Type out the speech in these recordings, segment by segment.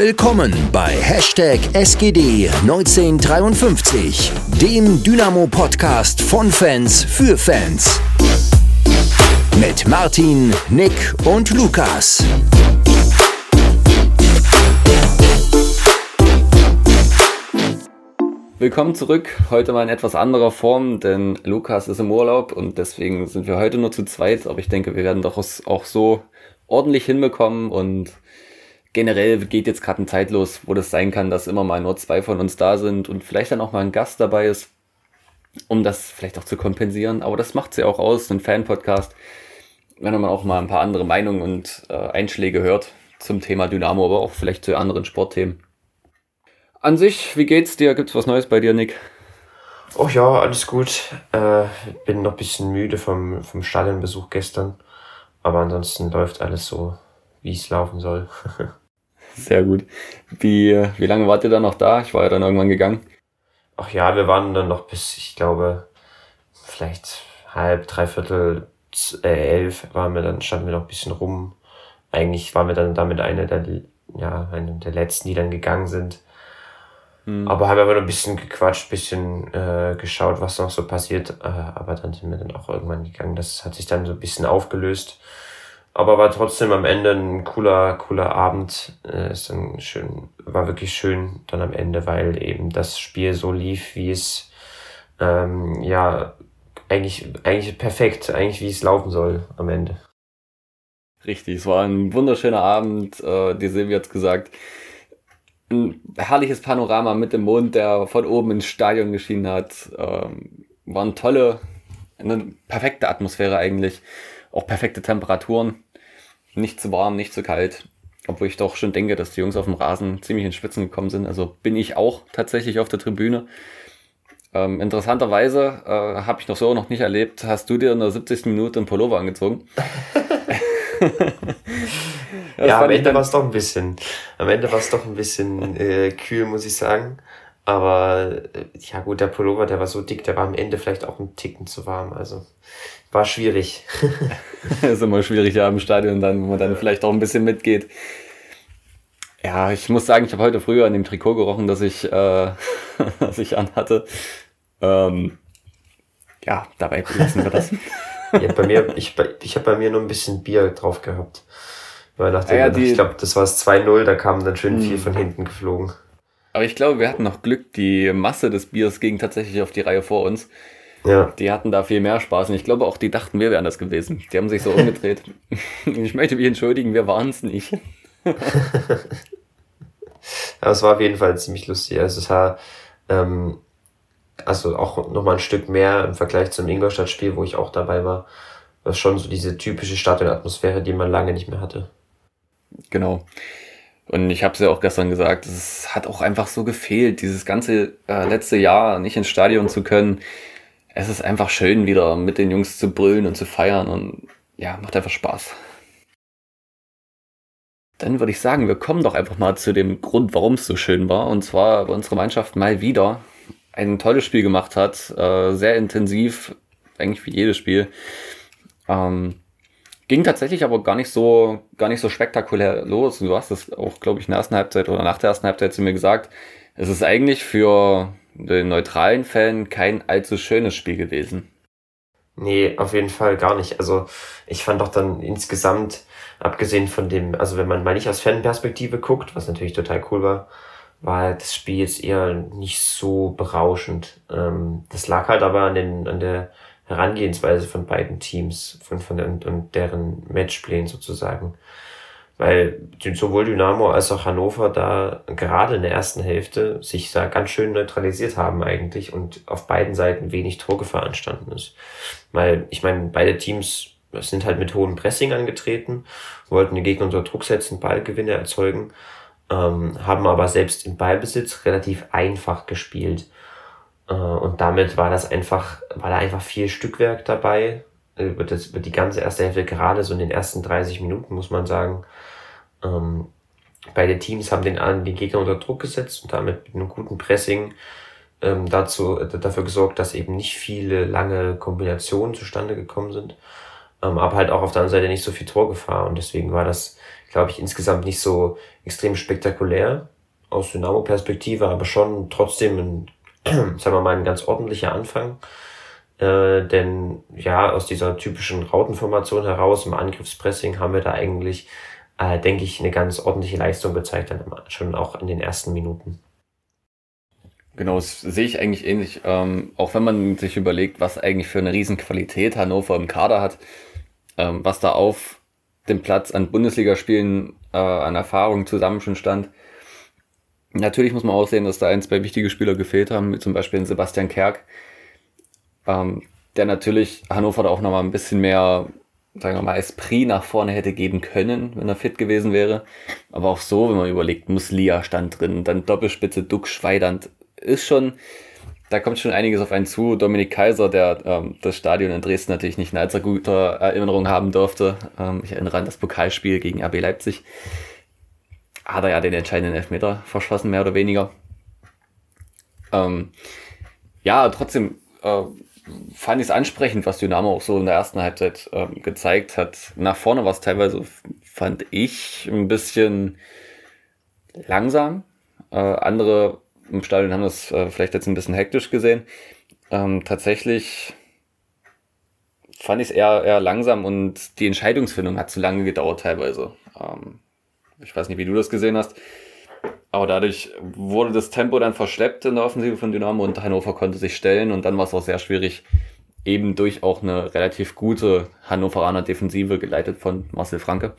Willkommen bei Hashtag SGD 1953, dem Dynamo-Podcast von Fans für Fans. Mit Martin, Nick und Lukas. Willkommen zurück. Heute mal in etwas anderer Form, denn Lukas ist im Urlaub und deswegen sind wir heute nur zu zweit. Aber ich denke, wir werden doch auch so ordentlich hinbekommen und generell geht jetzt gerade ein Zeit los, wo das sein kann, dass immer mal nur zwei von uns da sind und vielleicht dann auch mal ein Gast dabei ist, um das vielleicht auch zu kompensieren. Aber das macht ja auch aus, ein Fan-Podcast, wenn man auch mal ein paar andere Meinungen und äh, Einschläge hört zum Thema Dynamo, aber auch vielleicht zu anderen Sportthemen. An sich, wie geht's dir? Gibt's was Neues bei dir, Nick? Oh ja, alles gut. Äh, bin noch ein bisschen müde vom, vom Stadionbesuch gestern. Aber ansonsten läuft alles so, wie es laufen soll. Sehr gut. Wie, wie lange wart ihr dann noch da? Ich war ja dann irgendwann gegangen. Ach ja, wir waren dann noch bis, ich glaube, vielleicht halb, dreiviertel, äh, elf waren wir dann, standen wir noch ein bisschen rum. Eigentlich waren wir dann damit eine der, ja, eine der letzten, die dann gegangen sind. Mhm. Aber haben einfach noch ein bisschen gequatscht, bisschen äh, geschaut, was noch so passiert. Äh, aber dann sind wir dann auch irgendwann gegangen. Das hat sich dann so ein bisschen aufgelöst. Aber war trotzdem am Ende ein cooler, cooler Abend. Äh, ist dann schön, war wirklich schön dann am Ende, weil eben das Spiel so lief, wie es ähm, ja eigentlich, eigentlich perfekt, eigentlich wie es laufen soll am Ende. Richtig, es war ein wunderschöner Abend. Äh, die Silvia hat gesagt, ein herrliches Panorama mit dem Mond, der von oben ins Stadion geschienen hat. Ähm, waren tolle, eine perfekte Atmosphäre eigentlich. Auch perfekte Temperaturen. Nicht zu warm, nicht zu kalt. Obwohl ich doch schon denke, dass die Jungs auf dem Rasen ziemlich in Spitzen gekommen sind. Also bin ich auch tatsächlich auf der Tribüne. Ähm, interessanterweise äh, habe ich noch so noch nicht erlebt. Hast du dir in der 70. Minute ein Pullover angezogen? ja, am Ende war es doch ein bisschen, am Ende war es doch ein bisschen äh, kühl, muss ich sagen. Aber äh, ja gut, der Pullover, der war so dick, der war am Ende vielleicht auch ein Ticken zu warm. Also war schwierig. ist immer schwierig ja im Stadion dann, wo man dann vielleicht auch ein bisschen mitgeht. Ja, ich muss sagen, ich habe heute früher an dem Trikot gerochen, das ich, äh, das ich anhatte. Ähm, ja, dabei lassen wir das. ja, bei mir, ich, ich habe bei mir nur ein bisschen Bier drauf gehabt. Weil nachdem, ah ja, die, ich glaube, das war es 2-0, da kamen dann schön viel hm. von hinten geflogen. Aber ich glaube, wir hatten noch Glück, die Masse des Biers ging tatsächlich auf die Reihe vor uns. Ja. Die hatten da viel mehr Spaß und ich glaube auch, die dachten, wir wären das gewesen. Die haben sich so umgedreht. ich möchte mich entschuldigen, wir waren es nicht. ja, es war auf jeden Fall ziemlich lustig. Also es war ähm, also auch nochmal ein Stück mehr im Vergleich zum Ingolstadt-Spiel, wo ich auch dabei war. Das ist schon so diese typische Stadionatmosphäre, die man lange nicht mehr hatte. Genau. Und ich habe es ja auch gestern gesagt, es hat auch einfach so gefehlt, dieses ganze äh, letzte Jahr nicht ins Stadion zu können. Es ist einfach schön, wieder mit den Jungs zu brüllen und zu feiern und ja, macht einfach Spaß. Dann würde ich sagen, wir kommen doch einfach mal zu dem Grund, warum es so schön war. Und zwar, weil unsere Mannschaft mal wieder ein tolles Spiel gemacht hat. Äh, sehr intensiv, eigentlich wie jedes Spiel. Ähm, Ging tatsächlich aber gar nicht so, gar nicht so spektakulär los. Du hast es auch, glaube ich, in der ersten Halbzeit oder nach der ersten Halbzeit zu mir gesagt. Es ist eigentlich für den neutralen Fan kein allzu schönes Spiel gewesen. Nee, auf jeden Fall gar nicht. Also ich fand doch dann insgesamt, abgesehen von dem, also wenn man mal nicht aus Fanperspektive guckt, was natürlich total cool war, war das Spiel jetzt eher nicht so berauschend. Ähm, das lag halt aber an, den, an der Herangehensweise von beiden Teams von, von und, und deren Matchplänen sozusagen. Weil sowohl Dynamo als auch Hannover da gerade in der ersten Hälfte sich da ganz schön neutralisiert haben eigentlich und auf beiden Seiten wenig Torgefahr entstanden ist. Weil ich meine, beide Teams sind halt mit hohem Pressing angetreten, wollten den Gegner unter Druck setzen, Ballgewinne erzeugen, ähm, haben aber selbst im Ballbesitz relativ einfach gespielt. Äh, und damit war das einfach, war da einfach viel Stückwerk dabei. Über, das, über die ganze erste Hälfte, gerade so in den ersten 30 Minuten, muss man sagen. Ähm, beide Teams haben den, den Gegner unter Druck gesetzt und damit mit einem guten Pressing ähm, dazu, äh, dafür gesorgt, dass eben nicht viele lange Kombinationen zustande gekommen sind. Ähm, aber halt auch auf der anderen Seite nicht so viel Torgefahr. Und deswegen war das glaube ich, insgesamt nicht so extrem spektakulär aus Dynamo-Perspektive, aber schon trotzdem ein, sagen wir mal, ein ganz ordentlicher Anfang. Äh, denn ja, aus dieser typischen Rautenformation heraus im Angriffspressing haben wir da eigentlich, äh, denke ich, eine ganz ordentliche Leistung gezeigt, dann schon auch in den ersten Minuten. Genau, das sehe ich eigentlich ähnlich. Ähm, auch wenn man sich überlegt, was eigentlich für eine Riesenqualität Hannover im Kader hat, ähm, was da auf dem Platz an Bundesligaspielen äh, an Erfahrung zusammen schon stand. Natürlich muss man auch sehen, dass da ein, zwei wichtige Spieler gefehlt haben, wie zum Beispiel Sebastian Kerk, ähm, der natürlich Hannover da auch nochmal ein bisschen mehr, sagen wir mal, Esprit nach vorne hätte geben können, wenn er fit gewesen wäre. Aber auch so, wenn man überlegt, Muslia stand drin, dann Doppelspitze Duck Schweidand, ist schon, da kommt schon einiges auf einen zu. Dominik Kaiser, der ähm, das Stadion in Dresden natürlich nicht in allzu guter Erinnerung haben durfte. Ähm, ich erinnere an das Pokalspiel gegen RB Leipzig. Hat er ja den entscheidenden Elfmeter verschossen, mehr oder weniger. Ähm, ja, trotzdem äh, fand ich es ansprechend, was Dynamo auch so in der ersten Halbzeit ähm, gezeigt hat. Nach vorne war es teilweise, fand ich, ein bisschen langsam. Äh, andere im Stadion haben das äh, vielleicht jetzt ein bisschen hektisch gesehen. Ähm, tatsächlich fand ich es eher, eher langsam und die Entscheidungsfindung hat zu lange gedauert teilweise. Ähm, ich weiß nicht, wie du das gesehen hast. Aber dadurch wurde das Tempo dann verschleppt in der Offensive von Dynamo und Hannover konnte sich stellen und dann war es auch sehr schwierig, eben durch auch eine relativ gute Hannoveraner Defensive geleitet von Marcel Franke,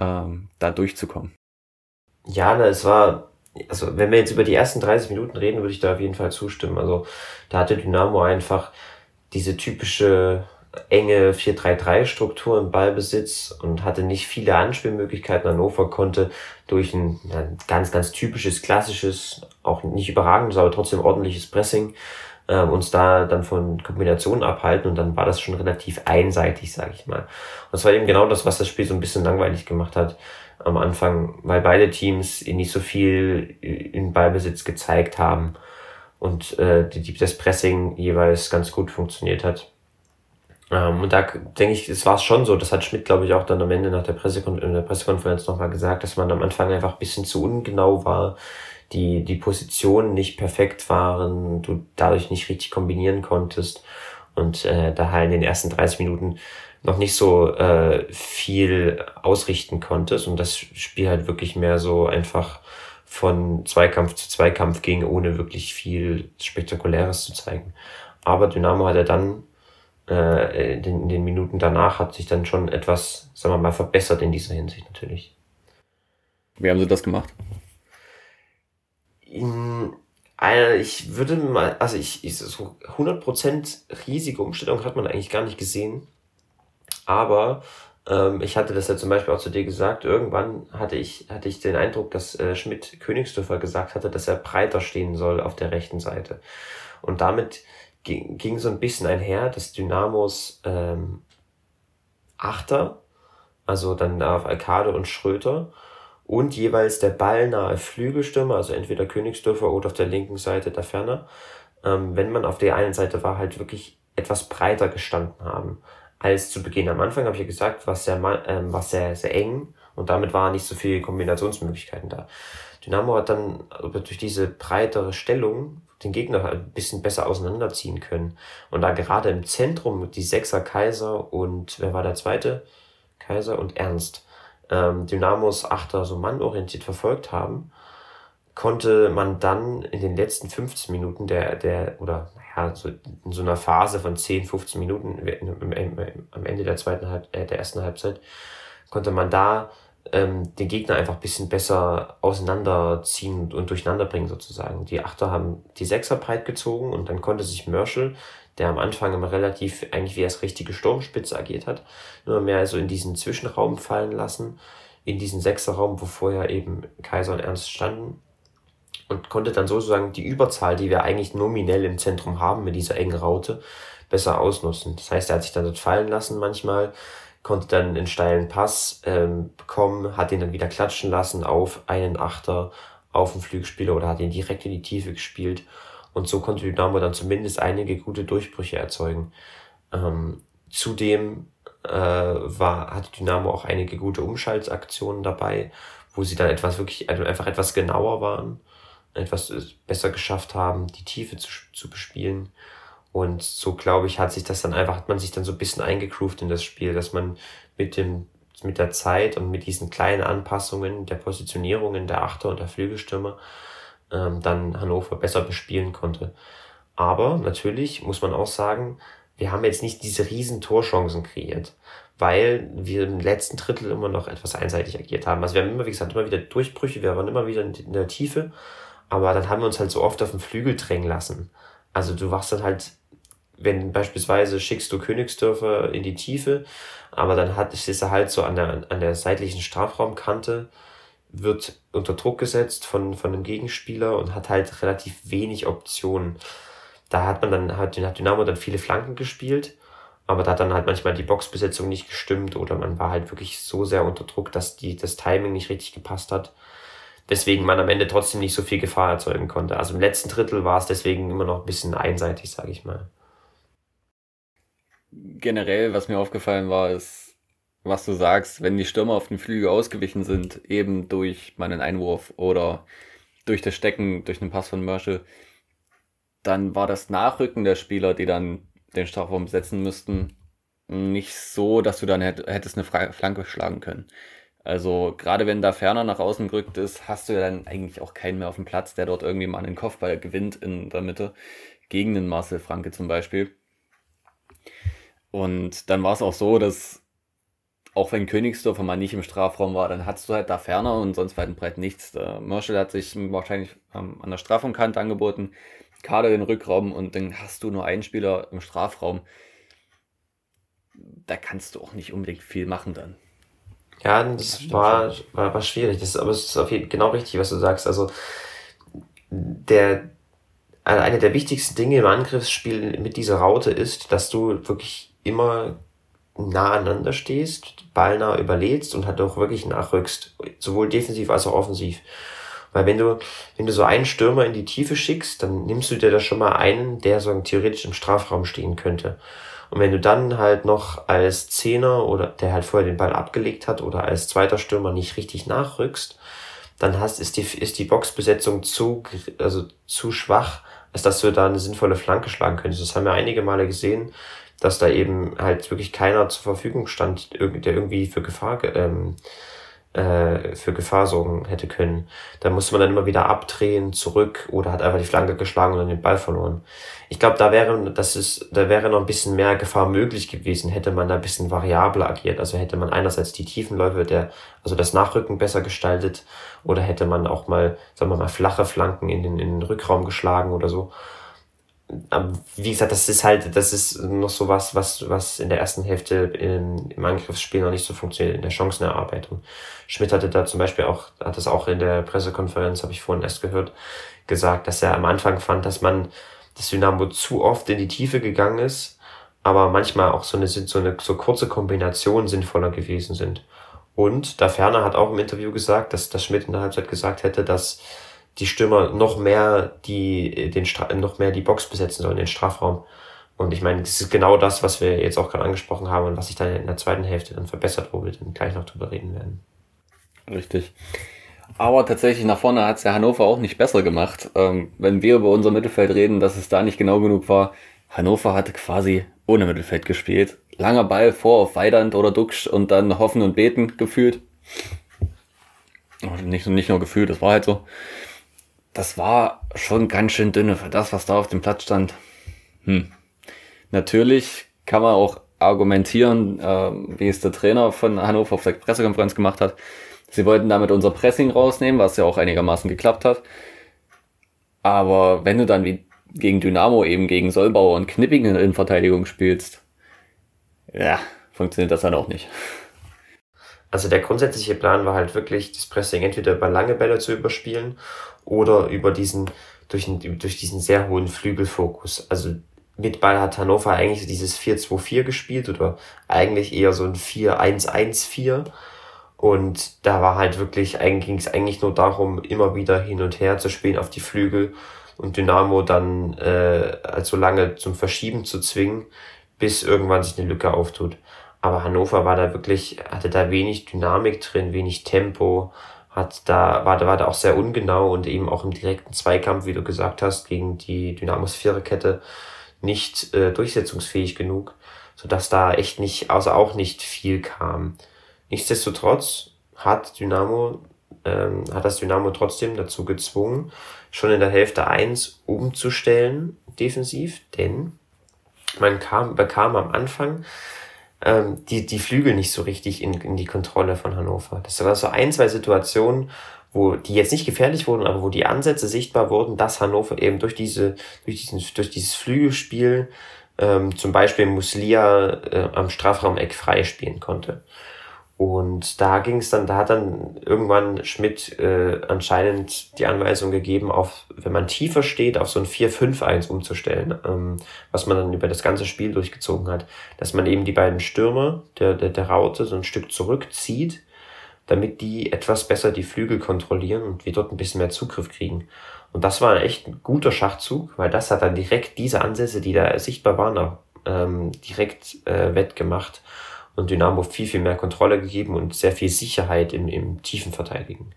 ähm, da durchzukommen. Ja, es war also wenn wir jetzt über die ersten 30 Minuten reden, würde ich da auf jeden Fall zustimmen. Also da hatte Dynamo einfach diese typische enge 4-3-3-Struktur im Ballbesitz und hatte nicht viele Anspielmöglichkeiten. Hannover konnte durch ein, ganz, ganz typisches, klassisches, auch nicht überragendes, aber trotzdem ordentliches Pressing äh, uns da dann von Kombinationen abhalten und dann war das schon relativ einseitig, sage ich mal. Und das war eben genau das, was das Spiel so ein bisschen langweilig gemacht hat am Anfang, weil beide Teams nicht so viel in Ballbesitz gezeigt haben und äh, die, das Pressing jeweils ganz gut funktioniert hat. Ähm, und da denke ich, es war schon so, das hat Schmidt, glaube ich, auch dann am Ende nach der, Pressekon der Pressekonferenz nochmal gesagt, dass man am Anfang einfach ein bisschen zu ungenau war, die, die Positionen nicht perfekt waren, du dadurch nicht richtig kombinieren konntest. Und äh, daher in den ersten 30 Minuten noch nicht so äh, viel ausrichten konntest. Und das Spiel halt wirklich mehr so einfach von Zweikampf zu Zweikampf ging, ohne wirklich viel Spektakuläres zu zeigen. Aber Dynamo hat er dann äh, in, den, in den Minuten danach hat sich dann schon etwas, sagen wir mal, verbessert in dieser Hinsicht natürlich. Wie haben sie das gemacht? In, äh, ich würde mal, also ich, ich so 100% riesige Umstellung hat man eigentlich gar nicht gesehen. Aber ähm, ich hatte das ja zum Beispiel auch zu dir gesagt, irgendwann hatte ich, hatte ich den Eindruck, dass äh, Schmidt Königsdörfer gesagt hatte, dass er breiter stehen soll auf der rechten Seite. Und damit ging, ging so ein bisschen einher, dass Dynamos ähm, Achter, also dann auf Alkade und Schröter, und jeweils der ballnahe Flügelstürmer, also entweder Königsdörfer oder auf der linken Seite der Ferner, ähm, wenn man auf der einen Seite war, halt wirklich etwas breiter gestanden haben als zu Beginn. Am Anfang habe ich ja gesagt, war sehr, ähm, war sehr, sehr eng und damit waren nicht so viele Kombinationsmöglichkeiten da. Dynamo hat dann durch diese breitere Stellung den Gegner ein bisschen besser auseinanderziehen können. Und da gerade im Zentrum die Sechser Kaiser und wer war der zweite? Kaiser und Ernst. Ähm, Dynamos Achter so mannorientiert verfolgt haben, konnte man dann in den letzten 15 Minuten der, der, oder ja, so in so einer Phase von 10, 15 Minuten am Ende der zweiten äh, der ersten Halbzeit, konnte man da ähm, den Gegner einfach ein bisschen besser auseinanderziehen und durcheinander bringen sozusagen. Die Achter haben die Sechser breit gezogen und dann konnte sich Mörschel, der am Anfang immer relativ eigentlich wie als richtige Sturmspitze agiert hat, nur mehr so in diesen Zwischenraum fallen lassen, in diesen Sechserraum, wo vorher eben Kaiser und Ernst standen und konnte dann sozusagen die Überzahl, die wir eigentlich nominell im Zentrum haben mit dieser engen Raute, besser ausnutzen. Das heißt, er hat sich dann dort fallen lassen manchmal, konnte dann einen steilen Pass ähm, bekommen, hat ihn dann wieder klatschen lassen auf einen Achter, auf einen Flügelspieler oder hat ihn direkt in die Tiefe gespielt. Und so konnte Dynamo dann zumindest einige gute Durchbrüche erzeugen. Ähm, zudem äh, war, hatte Dynamo auch einige gute Umschaltaktionen dabei, wo sie dann etwas wirklich einfach etwas genauer waren, etwas besser geschafft haben, die Tiefe zu, zu bespielen. Und so glaube ich, hat sich das dann einfach, hat man sich dann so ein bisschen eingegroovt in das Spiel, dass man mit dem, mit der Zeit und mit diesen kleinen Anpassungen der Positionierungen der Achter und der Flügelstürmer ähm, dann Hannover besser bespielen konnte. Aber natürlich muss man auch sagen, wir haben jetzt nicht diese riesen Torchancen kreiert, weil wir im letzten Drittel immer noch etwas einseitig agiert haben. Also wir haben immer, wie gesagt, immer wieder Durchbrüche, wir waren immer wieder in der Tiefe, aber dann haben wir uns halt so oft auf den Flügel drängen lassen. Also du wachst dann halt, wenn beispielsweise schickst du Königsdörfer in die Tiefe, aber dann hat, ist er halt so an der, an der seitlichen Strafraumkante, wird unter Druck gesetzt von, von einem Gegenspieler und hat halt relativ wenig Optionen da hat man dann, hat, hat Dynamo dann viele Flanken gespielt, aber da hat dann halt manchmal die Boxbesetzung nicht gestimmt oder man war halt wirklich so sehr unter Druck, dass die, das Timing nicht richtig gepasst hat. Deswegen man am Ende trotzdem nicht so viel Gefahr erzeugen konnte. Also im letzten Drittel war es deswegen immer noch ein bisschen einseitig, sage ich mal. Generell, was mir aufgefallen war, ist, was du sagst, wenn die Stürmer auf den Flügel ausgewichen sind, eben durch meinen Einwurf oder durch das Stecken, durch einen Pass von Merschel, dann war das Nachrücken der Spieler, die dann den Strafraum setzen müssten, nicht so, dass du dann hättest eine Flanke schlagen können. Also gerade wenn da ferner nach außen gerückt ist, hast du ja dann eigentlich auch keinen mehr auf dem Platz, der dort irgendwie mal einen Kopfball gewinnt in der Mitte, gegen den Marcel Franke zum Beispiel. Und dann war es auch so, dass auch wenn Königsdorfer mal nicht im Strafraum war, dann hattest du halt da ferner und sonst weit und breit nichts. Der Marshall hat sich wahrscheinlich ähm, an der Strafraumkante angeboten. Kader den Rückraum und dann hast du nur einen Spieler im Strafraum. Da kannst du auch nicht unbedingt viel machen dann. Ja, das, das war, war, war schwierig. Das aber es ist auf jeden genau richtig, was du sagst. Also der also eine der wichtigsten Dinge im Angriffsspiel mit dieser Raute ist, dass du wirklich immer nah aneinander stehst, ballnah überlädst und halt auch wirklich nachrückst, sowohl defensiv als auch offensiv. Weil wenn du, wenn du so einen Stürmer in die Tiefe schickst, dann nimmst du dir da schon mal einen, der so theoretisch im Strafraum stehen könnte. Und wenn du dann halt noch als Zehner oder der halt vorher den Ball abgelegt hat oder als zweiter Stürmer nicht richtig nachrückst, dann hast, ist die, ist die Boxbesetzung zu, also zu schwach, als dass du da eine sinnvolle Flanke schlagen könntest. Das haben wir einige Male gesehen, dass da eben halt wirklich keiner zur Verfügung stand, der irgendwie für Gefahr ähm, äh, für Gefahr sorgen hätte können. Da musste man dann immer wieder abdrehen, zurück oder hat einfach die Flanke geschlagen und dann den Ball verloren. Ich glaube, da wäre, das ist, da wäre noch ein bisschen mehr Gefahr möglich gewesen, hätte man da ein bisschen variabler agiert. Also hätte man einerseits die Tiefenläufe der, also das Nachrücken besser gestaltet oder hätte man auch mal, sagen wir mal, flache Flanken in den, in den Rückraum geschlagen oder so wie gesagt, das ist halt, das ist noch so was, was, was in der ersten Hälfte im, im Angriffsspiel noch nicht so funktioniert, in der Chancenerarbeitung. Schmidt hatte da zum Beispiel auch, hat das auch in der Pressekonferenz, habe ich vorhin erst gehört, gesagt, dass er am Anfang fand, dass man, das Dynamo zu oft in die Tiefe gegangen ist, aber manchmal auch so eine, so eine, so kurze Kombination sinnvoller gewesen sind. Und da Ferner hat auch im Interview gesagt, dass, dass Schmidt in der Halbzeit gesagt hätte, dass die Stürmer noch mehr die, den Stra noch mehr die Box besetzen sollen, den Strafraum. Und ich meine, das ist genau das, was wir jetzt auch gerade angesprochen haben und was sich dann in der zweiten Hälfte dann verbessert, wo wir dann gleich noch drüber reden werden. Richtig. Aber tatsächlich nach vorne hat es ja Hannover auch nicht besser gemacht. Ähm, wenn wir über unser Mittelfeld reden, dass es da nicht genau genug war. Hannover hatte quasi ohne Mittelfeld gespielt. Langer Ball vor auf Weidand oder Duxch und dann hoffen und beten gefühlt. Nicht, nicht nur gefühlt, das war halt so das war schon ganz schön dünne für das, was da auf dem Platz stand. Hm. Natürlich kann man auch argumentieren, äh, wie es der Trainer von Hannover auf der Pressekonferenz gemacht hat. Sie wollten damit unser Pressing rausnehmen, was ja auch einigermaßen geklappt hat. Aber wenn du dann wie gegen Dynamo eben gegen Solbauer und Knipping in Verteidigung spielst, ja, funktioniert das dann auch nicht. Also der grundsätzliche Plan war halt wirklich, das Pressing entweder über lange Bälle zu überspielen oder über diesen, durch, durch diesen sehr hohen Flügelfokus. Also mit Ball hat Hannover eigentlich dieses 4-2-4 gespielt oder eigentlich eher so ein 4-1-1-4. Und da war halt wirklich, eigentlich ging es eigentlich nur darum, immer wieder hin und her zu spielen auf die Flügel und Dynamo dann äh, also lange zum Verschieben zu zwingen, bis irgendwann sich eine Lücke auftut. Aber Hannover war da wirklich, hatte da wenig Dynamik drin, wenig Tempo, hat da, war da, war da auch sehr ungenau und eben auch im direkten Zweikampf, wie du gesagt hast, gegen die Dynamos Viererkette nicht äh, durchsetzungsfähig genug, sodass da echt nicht, also auch nicht viel kam. Nichtsdestotrotz hat Dynamo, ähm, hat das Dynamo trotzdem dazu gezwungen, schon in der Hälfte eins umzustellen, defensiv, denn man kam, bekam am Anfang ähm, die, die Flügel nicht so richtig in, in die Kontrolle von Hannover. Das war so ein, zwei Situationen, wo die jetzt nicht gefährlich wurden, aber wo die Ansätze sichtbar wurden, dass Hannover eben durch diese, durch diesen, durch dieses Flügelspiel ähm, zum Beispiel Muslia äh, am Strafraumeck frei spielen konnte. Und da ging es dann, da hat dann irgendwann Schmidt äh, anscheinend die Anweisung gegeben, auf, wenn man tiefer steht, auf so ein 4-5-1 umzustellen, ähm, was man dann über das ganze Spiel durchgezogen hat. Dass man eben die beiden Stürmer der, der, der Raute so ein Stück zurückzieht, damit die etwas besser die Flügel kontrollieren und wir dort ein bisschen mehr Zugriff kriegen. Und das war echt ein guter Schachzug, weil das hat dann direkt diese Ansätze, die da sichtbar waren, auch, ähm, direkt äh, wettgemacht und Dynamo viel, viel mehr Kontrolle gegeben und sehr viel Sicherheit im, im tiefen Verteidigen.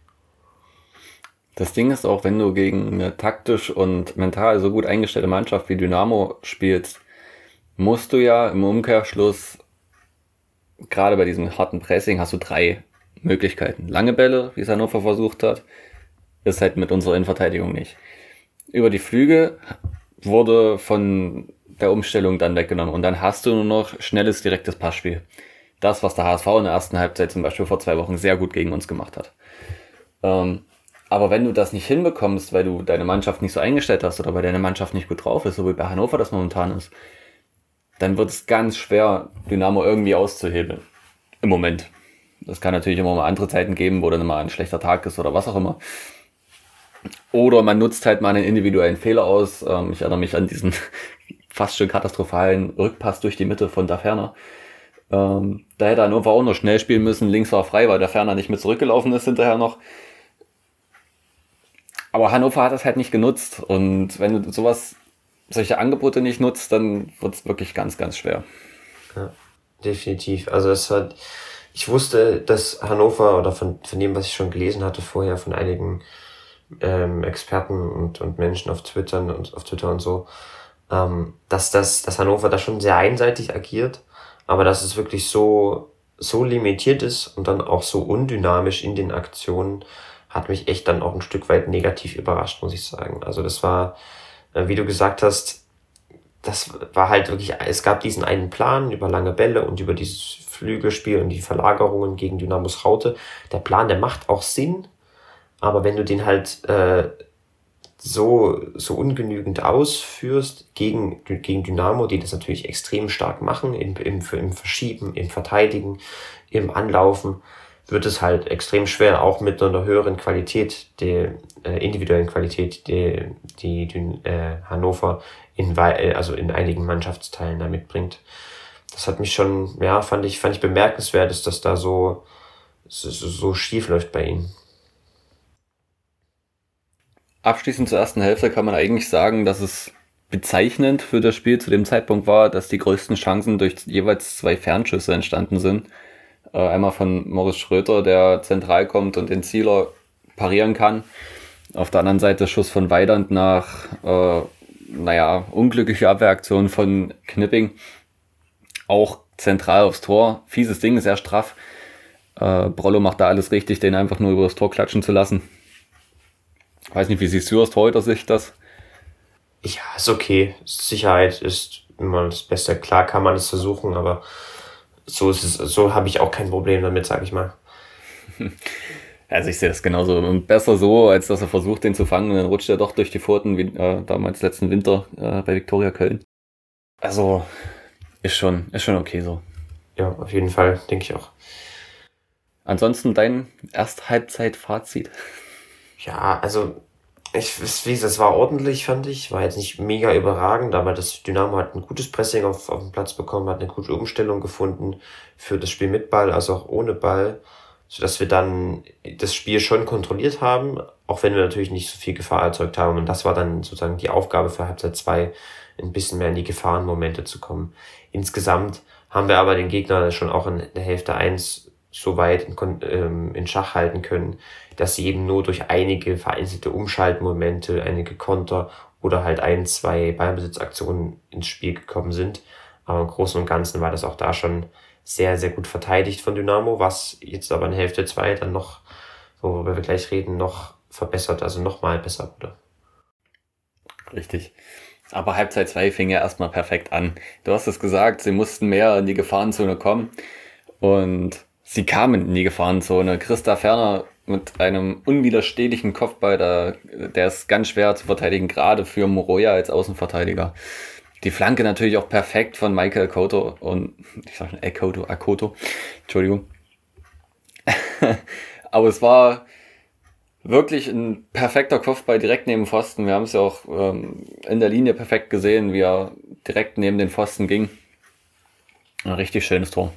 Das Ding ist auch, wenn du gegen eine taktisch und mental so gut eingestellte Mannschaft wie Dynamo spielst, musst du ja im Umkehrschluss, gerade bei diesem harten Pressing, hast du drei Möglichkeiten. Lange Bälle, wie es Hannover versucht hat, ist halt mit unserer Innenverteidigung nicht. Über die Flüge wurde von der Umstellung dann weggenommen und dann hast du nur noch schnelles, direktes Passspiel das, was der HSV in der ersten Halbzeit zum Beispiel vor zwei Wochen sehr gut gegen uns gemacht hat. Ähm, aber wenn du das nicht hinbekommst, weil du deine Mannschaft nicht so eingestellt hast oder weil deine Mannschaft nicht gut drauf ist, so wie bei Hannover das momentan ist, dann wird es ganz schwer, Dynamo irgendwie auszuhebeln. Im Moment. Das kann natürlich immer mal andere Zeiten geben, wo dann mal ein schlechter Tag ist oder was auch immer. Oder man nutzt halt mal einen individuellen Fehler aus. Ähm, ich erinnere mich an diesen fast schon katastrophalen Rückpass durch die Mitte von Daferner. Ähm, da hätte Hannover auch noch schnell spielen müssen. Links war frei, weil der Ferner nicht mit zurückgelaufen ist hinterher noch. Aber Hannover hat das halt nicht genutzt. Und wenn du sowas, solche Angebote nicht nutzt, dann wird es wirklich ganz, ganz schwer. Ja, definitiv. Also es hat, ich wusste, dass Hannover oder von, von dem, was ich schon gelesen hatte vorher von einigen ähm, Experten und, und Menschen auf Twitter und auf Twitter und so, ähm, dass das, dass Hannover da schon sehr einseitig agiert aber dass es wirklich so, so limitiert ist und dann auch so undynamisch in den Aktionen, hat mich echt dann auch ein Stück weit negativ überrascht, muss ich sagen. Also das war, äh, wie du gesagt hast, das war halt wirklich, es gab diesen einen Plan über lange Bälle und über dieses Flügelspiel und die Verlagerungen gegen Dynamos Raute. Der Plan, der macht auch Sinn, aber wenn du den halt äh, so, so ungenügend ausführst gegen, gegen Dynamo, die das natürlich extrem stark machen, im, im, im Verschieben, im Verteidigen, im Anlaufen, wird es halt extrem schwer, auch mit einer höheren Qualität, der äh, individuellen Qualität, die, die, die äh, Hannover in, äh, also in einigen Mannschaftsteilen da mitbringt. Das hat mich schon, ja, fand ich, fand ich bemerkenswert, dass das da so, so, so schief läuft bei ihnen. Abschließend zur ersten Hälfte kann man eigentlich sagen, dass es bezeichnend für das Spiel zu dem Zeitpunkt war, dass die größten Chancen durch jeweils zwei Fernschüsse entstanden sind. Äh, einmal von Morris Schröter, der zentral kommt und den Zieler parieren kann. Auf der anderen Seite Schuss von Weidand nach, äh, naja, unglückliche Abwehraktion von Knipping. Auch zentral aufs Tor. Fieses Ding, sehr straff. Äh, Brollo macht da alles richtig, den einfach nur über das Tor klatschen zu lassen. Weiß nicht, wie siehst du aus Torhüter-Sicht das? Ja, ist okay. Sicherheit ist immer das Beste. Klar kann man es versuchen, aber so ist es, so habe ich auch kein Problem damit, sag ich mal. Also ich sehe das genauso. besser so, als dass er versucht, den zu fangen und dann rutscht er doch durch die Pfoten, wie äh, damals letzten Winter äh, bei Viktoria Köln. Also ist schon, ist schon okay so. Ja, auf jeden Fall, denke ich auch. Ansonsten dein Ersthalbzeit-Fazit. Ja, also ich, wie es war ordentlich, fand ich. War jetzt nicht mega überragend, aber das Dynamo hat ein gutes Pressing auf, auf den Platz bekommen, hat eine gute Umstellung gefunden für das Spiel mit Ball, also auch ohne Ball, sodass wir dann das Spiel schon kontrolliert haben, auch wenn wir natürlich nicht so viel Gefahr erzeugt haben. Und das war dann sozusagen die Aufgabe für Halbzeit zwei ein bisschen mehr in die Gefahrenmomente zu kommen. Insgesamt haben wir aber den Gegner schon auch in der Hälfte eins so weit in, ähm, in Schach halten können, dass sie eben nur durch einige vereinzelte Umschaltmomente, einige Konter oder halt ein, zwei Ballbesitzaktionen ins Spiel gekommen sind. Aber im Großen und Ganzen war das auch da schon sehr, sehr gut verteidigt von Dynamo, was jetzt aber in Hälfte zwei dann noch, worüber wir gleich reden, noch verbessert, also nochmal besser wurde. Richtig. Aber Halbzeit 2 fing ja erstmal perfekt an. Du hast es gesagt, sie mussten mehr in die Gefahrenzone kommen. Und sie kamen in die Gefahrenzone. Christa Ferner mit einem unwiderstehlichen Kopfball, der, der ist ganz schwer zu verteidigen, gerade für Moroja als Außenverteidiger. Die Flanke natürlich auch perfekt von Michael Koto und ich sag schon Ekoto, Akoto, Entschuldigung. Aber es war wirklich ein perfekter Kopfball direkt neben Pfosten. Wir haben es ja auch ähm, in der Linie perfekt gesehen, wie er direkt neben den Pfosten ging. Ein richtig schönes Tor.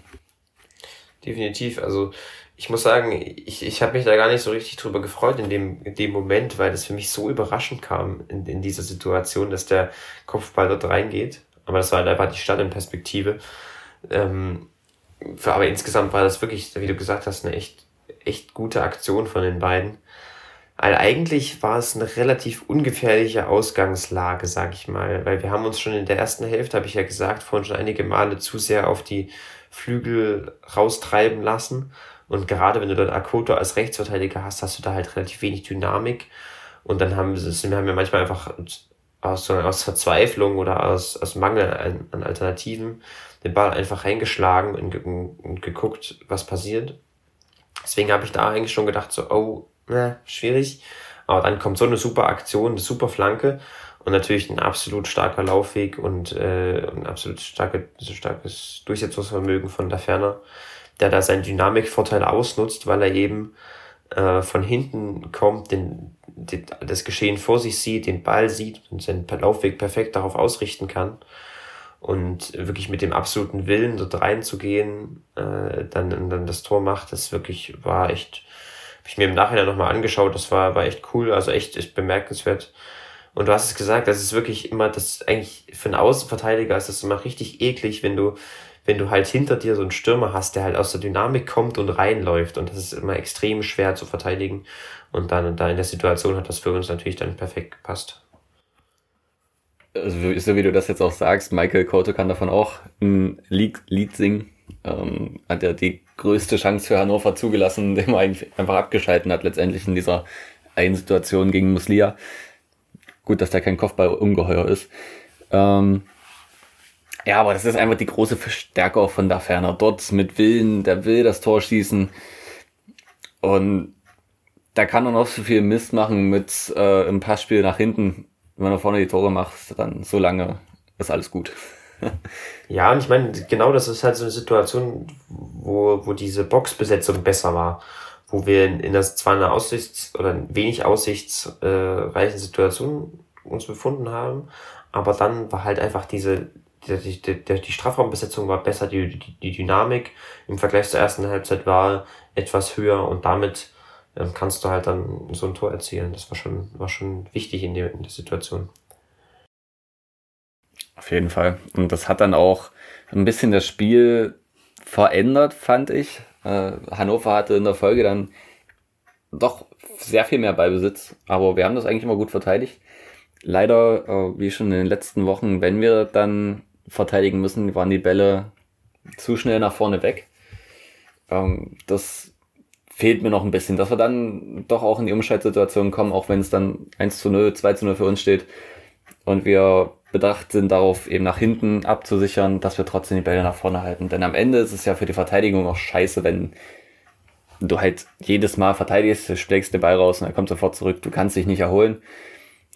Definitiv. Also ich muss sagen, ich, ich habe mich da gar nicht so richtig drüber gefreut in dem, in dem Moment, weil das für mich so überraschend kam in, in dieser Situation, dass der Kopfball dort reingeht. Aber das war halt einfach die Stadt in Perspektive. Ähm, für, aber insgesamt war das wirklich, wie du gesagt hast, eine echt, echt gute Aktion von den beiden. Weil eigentlich war es eine relativ ungefährliche Ausgangslage, sag ich mal, weil wir haben uns schon in der ersten Hälfte, habe ich ja gesagt, vorhin schon einige Male zu sehr auf die Flügel raustreiben lassen. Und gerade wenn du dann Akoto als Rechtsverteidiger hast, hast du da halt relativ wenig Dynamik. Und dann haben, wir haben wir manchmal einfach aus, aus Verzweiflung oder aus, aus Mangel an, an Alternativen den Ball einfach reingeschlagen und, und geguckt, was passiert. Deswegen habe ich da eigentlich schon gedacht, so, oh, ne, schwierig. Aber dann kommt so eine super Aktion, eine super Flanke und natürlich ein absolut starker Laufweg und äh, ein absolut starke, starkes Durchsetzungsvermögen von der Ferner, der da seinen Dynamikvorteil ausnutzt, weil er eben äh, von hinten kommt, den, den, das Geschehen vor sich sieht, den Ball sieht und seinen Laufweg perfekt darauf ausrichten kann. Und wirklich mit dem absoluten Willen dort reinzugehen, äh, dann, dann das Tor macht, das wirklich war echt habe ich mir im Nachhinein nochmal angeschaut, das war, war echt cool, also echt, echt bemerkenswert. Und du hast es gesagt, das ist wirklich immer, das eigentlich für einen Außenverteidiger ist das immer richtig eklig, wenn du, wenn du halt hinter dir so einen Stürmer hast, der halt aus der Dynamik kommt und reinläuft. Und das ist immer extrem schwer zu verteidigen. Und dann da in der Situation hat das für uns natürlich dann perfekt gepasst. Also, so wie du das jetzt auch sagst, Michael Koto kann davon auch ein Lied, Lied singen. Ähm, hat er die größte Chance für Hannover zugelassen, indem er einfach abgeschalten hat, letztendlich in dieser einen Situation gegen Muslia. Gut, dass der kein Kopfball ungeheuer ist. Ähm, ja, aber das ist einfach die große Verstärkung von da ferner. Dort mit Willen, der will das Tor schießen. Und da kann er noch so viel Mist machen mit äh, im Passspiel nach hinten. Wenn er vorne die Tore macht, dann so lange ist alles gut. ja, und ich meine, genau das ist halt so eine Situation, wo, wo diese Boxbesetzung besser war. Wo wir in, das zwar eine Aussichts- oder wenig aussichtsreichen Situation uns befunden haben, aber dann war halt einfach diese, die, die, die, die Strafraumbesetzung war besser, die, die, die Dynamik im Vergleich zur ersten Halbzeit war etwas höher und damit ähm, kannst du halt dann so ein Tor erzielen. Das war schon, war schon wichtig in der, in der Situation. Auf jeden Fall. Und das hat dann auch ein bisschen das Spiel verändert, fand ich. Äh, Hannover hatte in der Folge dann doch sehr viel mehr Ballbesitz, aber wir haben das eigentlich immer gut verteidigt. Leider, äh, wie schon in den letzten Wochen, wenn wir dann verteidigen müssen, waren die Bälle zu schnell nach vorne weg. Ähm, das fehlt mir noch ein bisschen, dass wir dann doch auch in die Umschaltsituation kommen, auch wenn es dann 1 zu 0, 2 zu 0 für uns steht und wir bedacht sind, darauf eben nach hinten abzusichern, dass wir trotzdem die Bälle nach vorne halten. Denn am Ende ist es ja für die Verteidigung auch scheiße, wenn du halt jedes Mal verteidigst, schlägst den Ball raus und er kommt sofort zurück. Du kannst dich nicht erholen.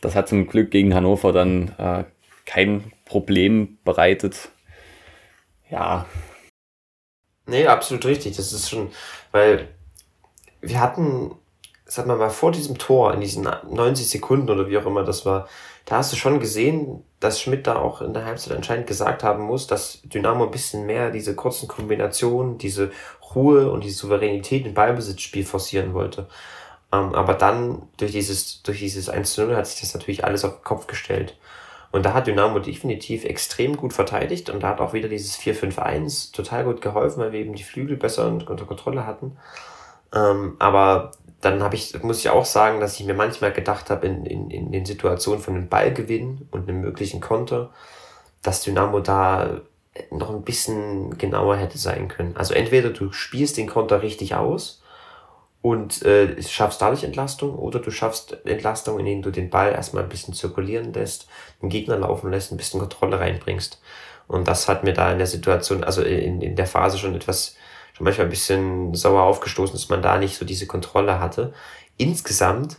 Das hat zum Glück gegen Hannover dann äh, kein Problem bereitet. Ja. Nee, absolut richtig. Das ist schon, weil wir hatten, sag mal mal, vor diesem Tor, in diesen 90 Sekunden oder wie auch immer das war, da hast du schon gesehen, dass Schmidt da auch in der Halbzeit anscheinend gesagt haben muss, dass Dynamo ein bisschen mehr diese kurzen Kombinationen, diese Ruhe und diese Souveränität im Ballbesitzspiel forcieren wollte. Ähm, aber dann durch dieses, durch dieses 1 zu 0 hat sich das natürlich alles auf den Kopf gestellt. Und da hat Dynamo definitiv extrem gut verteidigt und da hat auch wieder dieses 4-5-1 total gut geholfen, weil wir eben die Flügel besser unter Kontrolle hatten. Ähm, aber dann habe ich, muss ich auch sagen, dass ich mir manchmal gedacht habe, in, in, in den Situationen von einem Ballgewinn und einem möglichen Konter, dass Dynamo da noch ein bisschen genauer hätte sein können. Also entweder du spielst den Konter richtig aus und äh, schaffst dadurch Entlastung oder du schaffst Entlastung, indem du den Ball erstmal ein bisschen zirkulieren lässt, den Gegner laufen lässt, ein bisschen Kontrolle reinbringst. Und das hat mir da in der Situation, also in, in der Phase schon etwas, schon manchmal ein bisschen sauer aufgestoßen, dass man da nicht so diese Kontrolle hatte. Insgesamt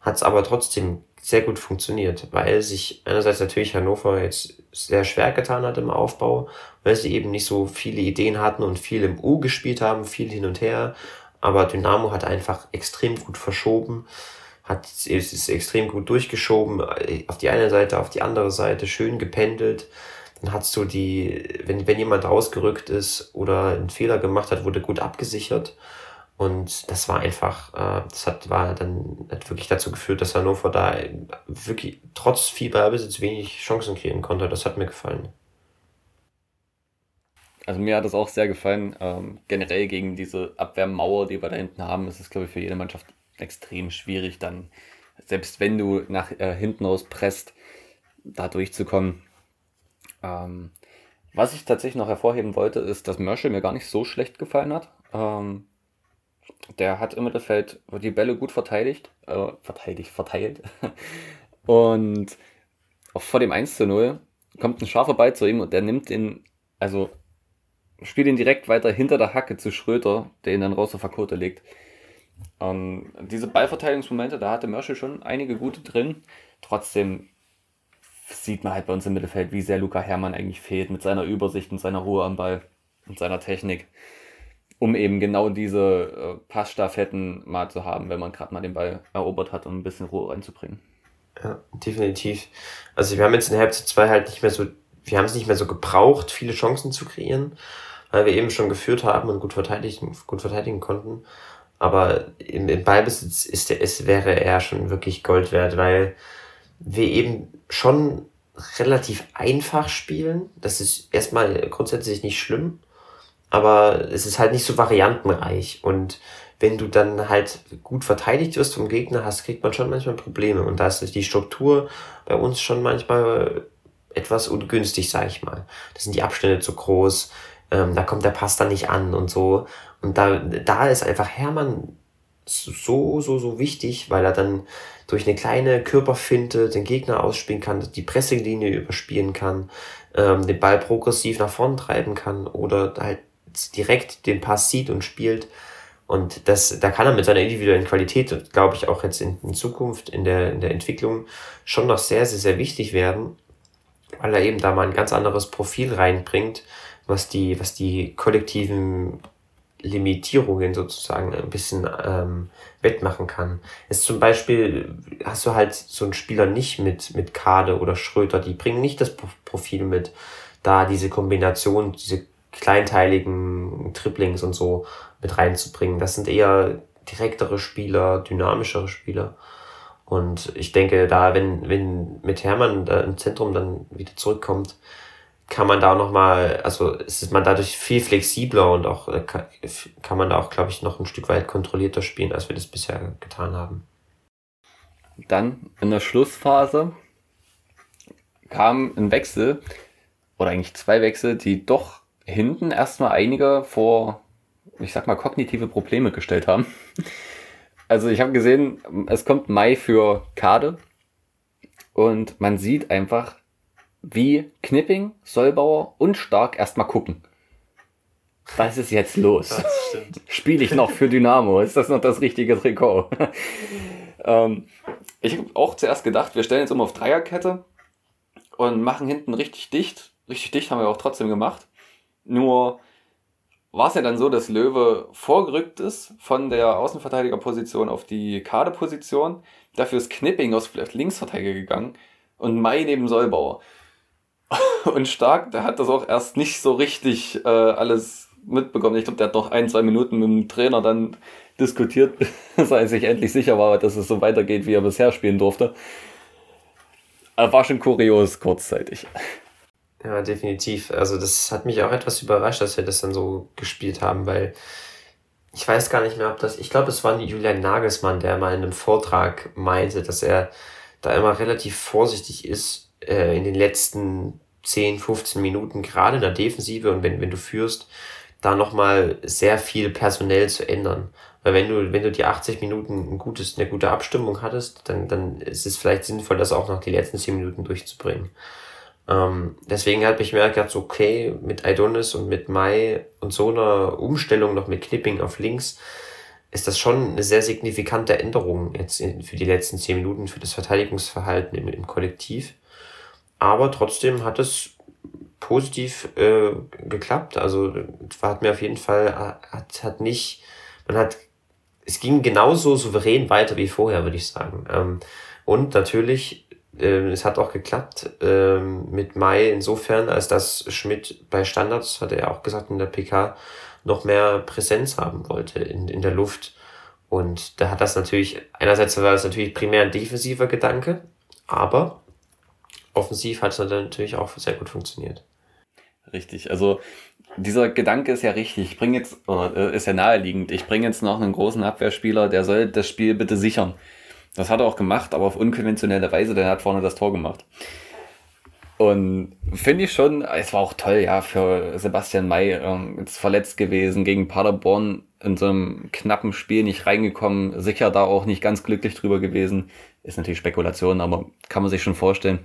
hat es aber trotzdem sehr gut funktioniert, weil sich einerseits natürlich Hannover jetzt sehr schwer getan hat im Aufbau, weil sie eben nicht so viele Ideen hatten und viel im U gespielt haben, viel hin und her. Aber Dynamo hat einfach extrem gut verschoben, hat es ist extrem gut durchgeschoben, auf die eine Seite, auf die andere Seite, schön gependelt. Dann hast du die, wenn, wenn jemand rausgerückt ist oder einen Fehler gemacht hat, wurde gut abgesichert. Und das war einfach, äh, das hat, war dann hat wirklich dazu geführt, dass Hannover da wirklich trotz viel Ballbesitz wenig Chancen kreieren konnte. Das hat mir gefallen. Also mir hat es auch sehr gefallen. Ähm, generell gegen diese Abwehrmauer, die wir da hinten haben, ist es, glaube ich, für jede Mannschaft extrem schwierig, dann, selbst wenn du nach äh, hinten aus presst, da durchzukommen. Ähm, was ich tatsächlich noch hervorheben wollte, ist, dass Merschel mir gar nicht so schlecht gefallen hat. Ähm, der hat im Mittelfeld die Bälle gut verteidigt, äh, verteidigt, verteilt. und auch vor dem 1 zu 0 kommt ein scharfer Ball zu ihm und der nimmt ihn, also spielt ihn direkt weiter hinter der Hacke zu Schröter, der ihn dann raus auf Verkote legt. Ähm, diese Ballverteidigungsmomente, da hatte Merschel schon einige gute drin. Trotzdem sieht man halt bei uns im Mittelfeld, wie sehr Luca Hermann eigentlich fehlt mit seiner Übersicht und seiner Ruhe am Ball und seiner Technik um eben genau diese äh, Passstaffetten mal zu haben, wenn man gerade mal den Ball erobert hat, um ein bisschen Ruhe reinzubringen. Ja, definitiv. Also wir haben jetzt in der Halbzeit 2 halt nicht mehr so, wir haben es nicht mehr so gebraucht, viele Chancen zu kreieren, weil wir eben schon geführt haben und gut verteidigen, gut verteidigen konnten. Aber im, im Ballbesitz ist der, es wäre er schon wirklich Gold wert, weil wir eben schon relativ einfach spielen. Das ist erstmal grundsätzlich nicht schlimm aber es ist halt nicht so variantenreich. Und wenn du dann halt gut verteidigt wirst vom Gegner hast, kriegt man schon manchmal Probleme. Und da ist die Struktur bei uns schon manchmal etwas ungünstig, sag ich mal. Da sind die Abstände zu groß, ähm, da kommt der Pass dann nicht an und so. Und da, da ist einfach Hermann so, so, so wichtig, weil er dann durch eine kleine Körperfinte den Gegner ausspielen kann, die Pressinglinie überspielen kann, ähm, den Ball progressiv nach vorn treiben kann oder halt direkt den Pass sieht und spielt. Und das, da kann er mit seiner individuellen Qualität, glaube ich, auch jetzt in, in Zukunft in der, in der Entwicklung schon noch sehr, sehr, sehr wichtig werden, weil er eben da mal ein ganz anderes Profil reinbringt, was die, was die kollektiven Limitierungen sozusagen ein bisschen ähm, wettmachen kann. Es zum Beispiel hast du halt so einen Spieler nicht mit, mit Kade oder Schröter, die bringen nicht das Profil mit, da diese Kombination, diese kleinteiligen Triplings und so mit reinzubringen. Das sind eher direktere Spieler, dynamischere Spieler. Und ich denke, da, wenn, wenn mit Hermann da im Zentrum dann wieder zurückkommt, kann man da auch nochmal, also ist man dadurch viel flexibler und auch äh, kann man da auch, glaube ich, noch ein Stück weit kontrollierter spielen, als wir das bisher getan haben. Dann in der Schlussphase kam ein Wechsel, oder eigentlich zwei Wechsel, die doch hinten erstmal einige vor, ich sag mal, kognitive Probleme gestellt haben. Also ich habe gesehen, es kommt Mai für Kade und man sieht einfach, wie Knipping, Sollbauer und Stark erstmal gucken. Was ist jetzt los? Spiele ich noch für Dynamo? Ist das noch das richtige Trikot? ähm, ich habe auch zuerst gedacht, wir stellen jetzt um auf Dreierkette und machen hinten richtig dicht. Richtig dicht haben wir auch trotzdem gemacht. Nur war es ja dann so, dass Löwe vorgerückt ist von der Außenverteidigerposition auf die Kaderposition. Dafür ist Knipping aus Linksverteidiger gegangen und Mai neben Sollbauer. Und Stark, der hat das auch erst nicht so richtig äh, alles mitbekommen. Ich glaube, der hat noch ein, zwei Minuten mit dem Trainer dann diskutiert, bis er sich endlich sicher war, dass es so weitergeht, wie er bisher spielen durfte. war schon kurios kurzzeitig. Ja, definitiv. Also das hat mich auch etwas überrascht, dass wir das dann so gespielt haben, weil ich weiß gar nicht mehr, ob das, ich glaube, es war Julian Nagelsmann, der mal in einem Vortrag meinte, dass er da immer relativ vorsichtig ist äh, in den letzten 10, 15 Minuten, gerade in der Defensive und wenn, wenn du führst, da nochmal sehr viel personell zu ändern. Weil wenn du, wenn du die 80 Minuten ein gutes, eine gute Abstimmung hattest, dann, dann ist es vielleicht sinnvoll, das auch noch die letzten 10 Minuten durchzubringen. Ähm, deswegen habe ich mir gedacht, okay, mit Idonis und mit Mai und so einer Umstellung noch mit Knipping auf links, ist das schon eine sehr signifikante Änderung jetzt in, für die letzten 10 Minuten für das Verteidigungsverhalten im, im Kollektiv. Aber trotzdem hat es positiv äh, geklappt. Also hat mir auf jeden Fall, hat, hat nicht, man hat, es ging genauso souverän weiter wie vorher, würde ich sagen. Ähm, und natürlich, äh, es hat auch geklappt äh, mit Mai insofern, als dass Schmidt bei Standards, hat er auch gesagt in der PK, noch mehr Präsenz haben wollte in, in der Luft. Und da hat das natürlich, einerseits war das natürlich primär ein defensiver Gedanke, aber offensiv hat es dann natürlich auch sehr gut funktioniert. Richtig, also dieser Gedanke ist ja richtig. Ich bringe jetzt, oder äh, ist ja naheliegend, ich bringe jetzt noch einen großen Abwehrspieler, der soll das Spiel bitte sichern. Das hat er auch gemacht, aber auf unkonventionelle Weise, der hat vorne das Tor gemacht. Und finde ich schon, es war auch toll, ja, für Sebastian May, ähm, jetzt verletzt gewesen, gegen Paderborn in so einem knappen Spiel nicht reingekommen, sicher da auch nicht ganz glücklich drüber gewesen. Ist natürlich Spekulation, aber kann man sich schon vorstellen.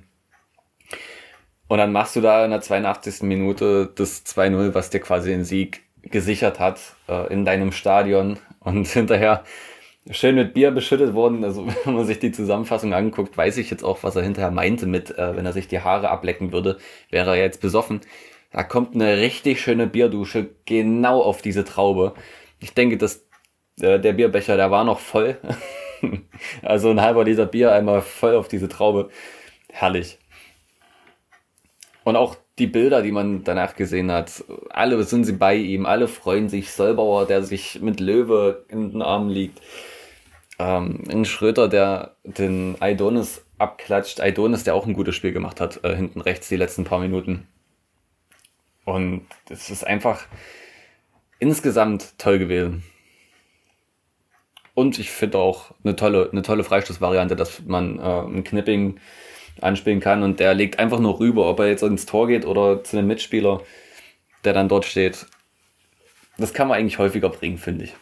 Und dann machst du da in der 82. Minute das 2-0, was dir quasi den Sieg gesichert hat äh, in deinem Stadion und hinterher schön mit Bier beschüttet worden. Also wenn man sich die Zusammenfassung anguckt, weiß ich jetzt auch, was er hinterher meinte mit, äh, wenn er sich die Haare ablecken würde, wäre er jetzt besoffen. Da kommt eine richtig schöne Bierdusche genau auf diese Traube. Ich denke, dass äh, der Bierbecher, der war noch voll. also ein halber Liter Bier einmal voll auf diese Traube. Herrlich. Und auch die Bilder, die man danach gesehen hat, alle sind sie bei ihm, alle freuen sich. Solbauer, der sich mit Löwe in den Armen liegt. Ähm, ein Schröter, der den Aidonis abklatscht. Aidonis, der auch ein gutes Spiel gemacht hat, äh, hinten rechts die letzten paar Minuten. Und es ist einfach insgesamt toll gewesen. Und ich finde auch eine tolle, eine tolle Freistoßvariante, dass man äh, ein Knipping anspielen kann und der legt einfach nur rüber, ob er jetzt ins Tor geht oder zu einem Mitspieler, der dann dort steht. Das kann man eigentlich häufiger bringen, finde ich.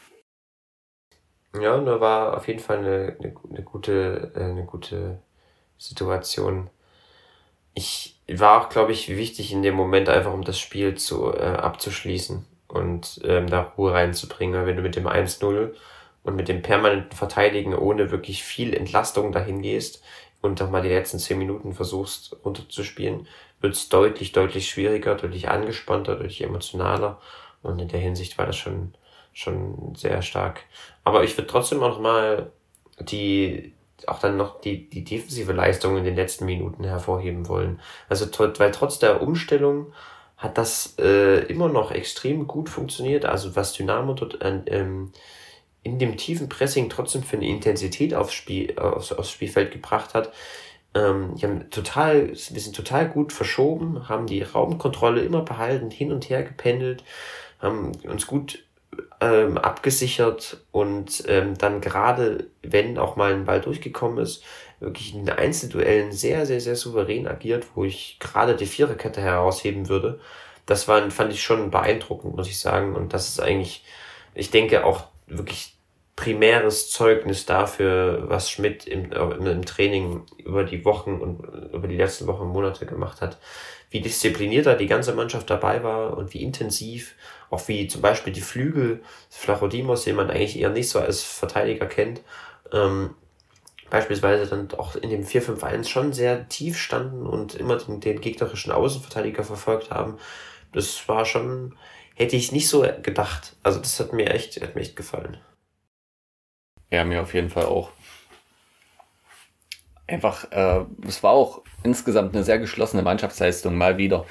Ja, da war auf jeden Fall eine, eine, eine, gute, äh, eine gute Situation. Ich war auch, glaube ich, wichtig in dem Moment einfach, um das Spiel zu, äh, abzuschließen und ähm, da Ruhe reinzubringen. Weil wenn du mit dem 1-0 und mit dem permanenten Verteidigen ohne wirklich viel Entlastung dahin gehst, und doch mal die letzten zehn Minuten versuchst runterzuspielen, wird es deutlich, deutlich schwieriger, deutlich angespannter, deutlich emotionaler. Und in der Hinsicht war das schon, schon sehr stark. Aber ich würde trotzdem auch mal die, auch dann noch die, die defensive Leistung in den letzten Minuten hervorheben wollen. Also, weil trotz der Umstellung hat das äh, immer noch extrem gut funktioniert. Also, was Dynamo dort äh, ähm, in dem tiefen Pressing trotzdem für eine Intensität aufs, Spiel, aufs, aufs Spielfeld gebracht hat. Ähm, die haben total, wir sind total gut verschoben, haben die Raumkontrolle immer behalten, hin und her gependelt, haben uns gut ähm, abgesichert und ähm, dann gerade, wenn auch mal ein Ball durchgekommen ist, wirklich in den Einzelduellen sehr, sehr, sehr souverän agiert, wo ich gerade die Viererkette herausheben würde. Das war, fand ich schon beeindruckend, muss ich sagen. Und das ist eigentlich, ich denke, auch wirklich primäres Zeugnis dafür, was Schmidt im, im Training über die Wochen und über die letzten Wochen und Monate gemacht hat. Wie diszipliniert da die ganze Mannschaft dabei war und wie intensiv, auch wie zum Beispiel die Flügel, Flachodimos, den man eigentlich eher nicht so als Verteidiger kennt, ähm, beispielsweise dann auch in dem 4-5-1 schon sehr tief standen und immer den, den gegnerischen Außenverteidiger verfolgt haben. Das war schon, hätte ich nicht so gedacht. Also das hat mir echt, hat mir echt gefallen. Ja, mir auf jeden Fall auch. Einfach, äh, es war auch insgesamt eine sehr geschlossene Mannschaftsleistung, mal wieder.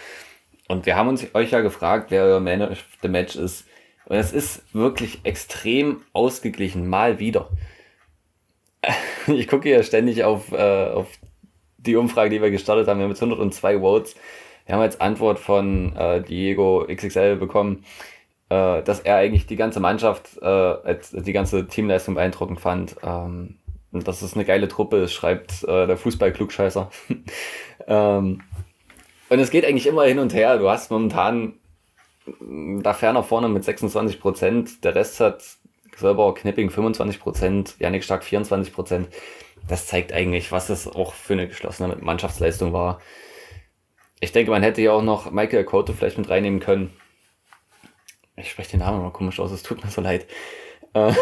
Und wir haben uns euch ja gefragt, wer euer Man of the Match ist. Und es ist wirklich extrem ausgeglichen, mal wieder. Ich gucke ja ständig auf, äh, auf die Umfrage, die wir gestartet haben, wir haben jetzt 102 Votes. Wir haben als Antwort von äh, Diego XXL bekommen, äh, dass er eigentlich die ganze Mannschaft, äh, die ganze Teamleistung beeindruckend fand. Ähm, dass es eine geile Truppe ist, schreibt äh, der Fußball-Klugscheißer. ähm, und es geht eigentlich immer hin und her. Du hast momentan da ferner vorne mit 26 Prozent, der Rest hat Silber Knipping 25 Prozent, Janik Stark 24 Prozent. Das zeigt eigentlich, was es auch für eine geschlossene Mannschaftsleistung war. Ich denke, man hätte ja auch noch Michael Cote vielleicht mit reinnehmen können. Ich spreche den Namen mal komisch aus, es tut mir so leid. Äh,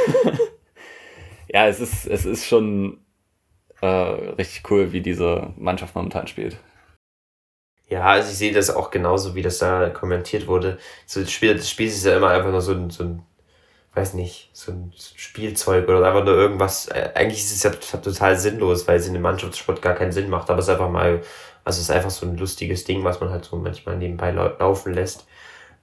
ja, es ist, es ist schon äh, richtig cool, wie diese Mannschaft momentan spielt. Ja, also ich sehe das auch genauso, wie das da kommentiert wurde. So das Spiel, das Spiel ist ja immer einfach nur so ein, so ein weiß nicht, so ein Spielzeug oder einfach nur irgendwas. Äh, eigentlich ist es ja total sinnlos, weil es in dem Mannschaftssport gar keinen Sinn macht. Aber es ist einfach mal, also es ist einfach so ein lustiges Ding, was man halt so manchmal nebenbei laufen lässt.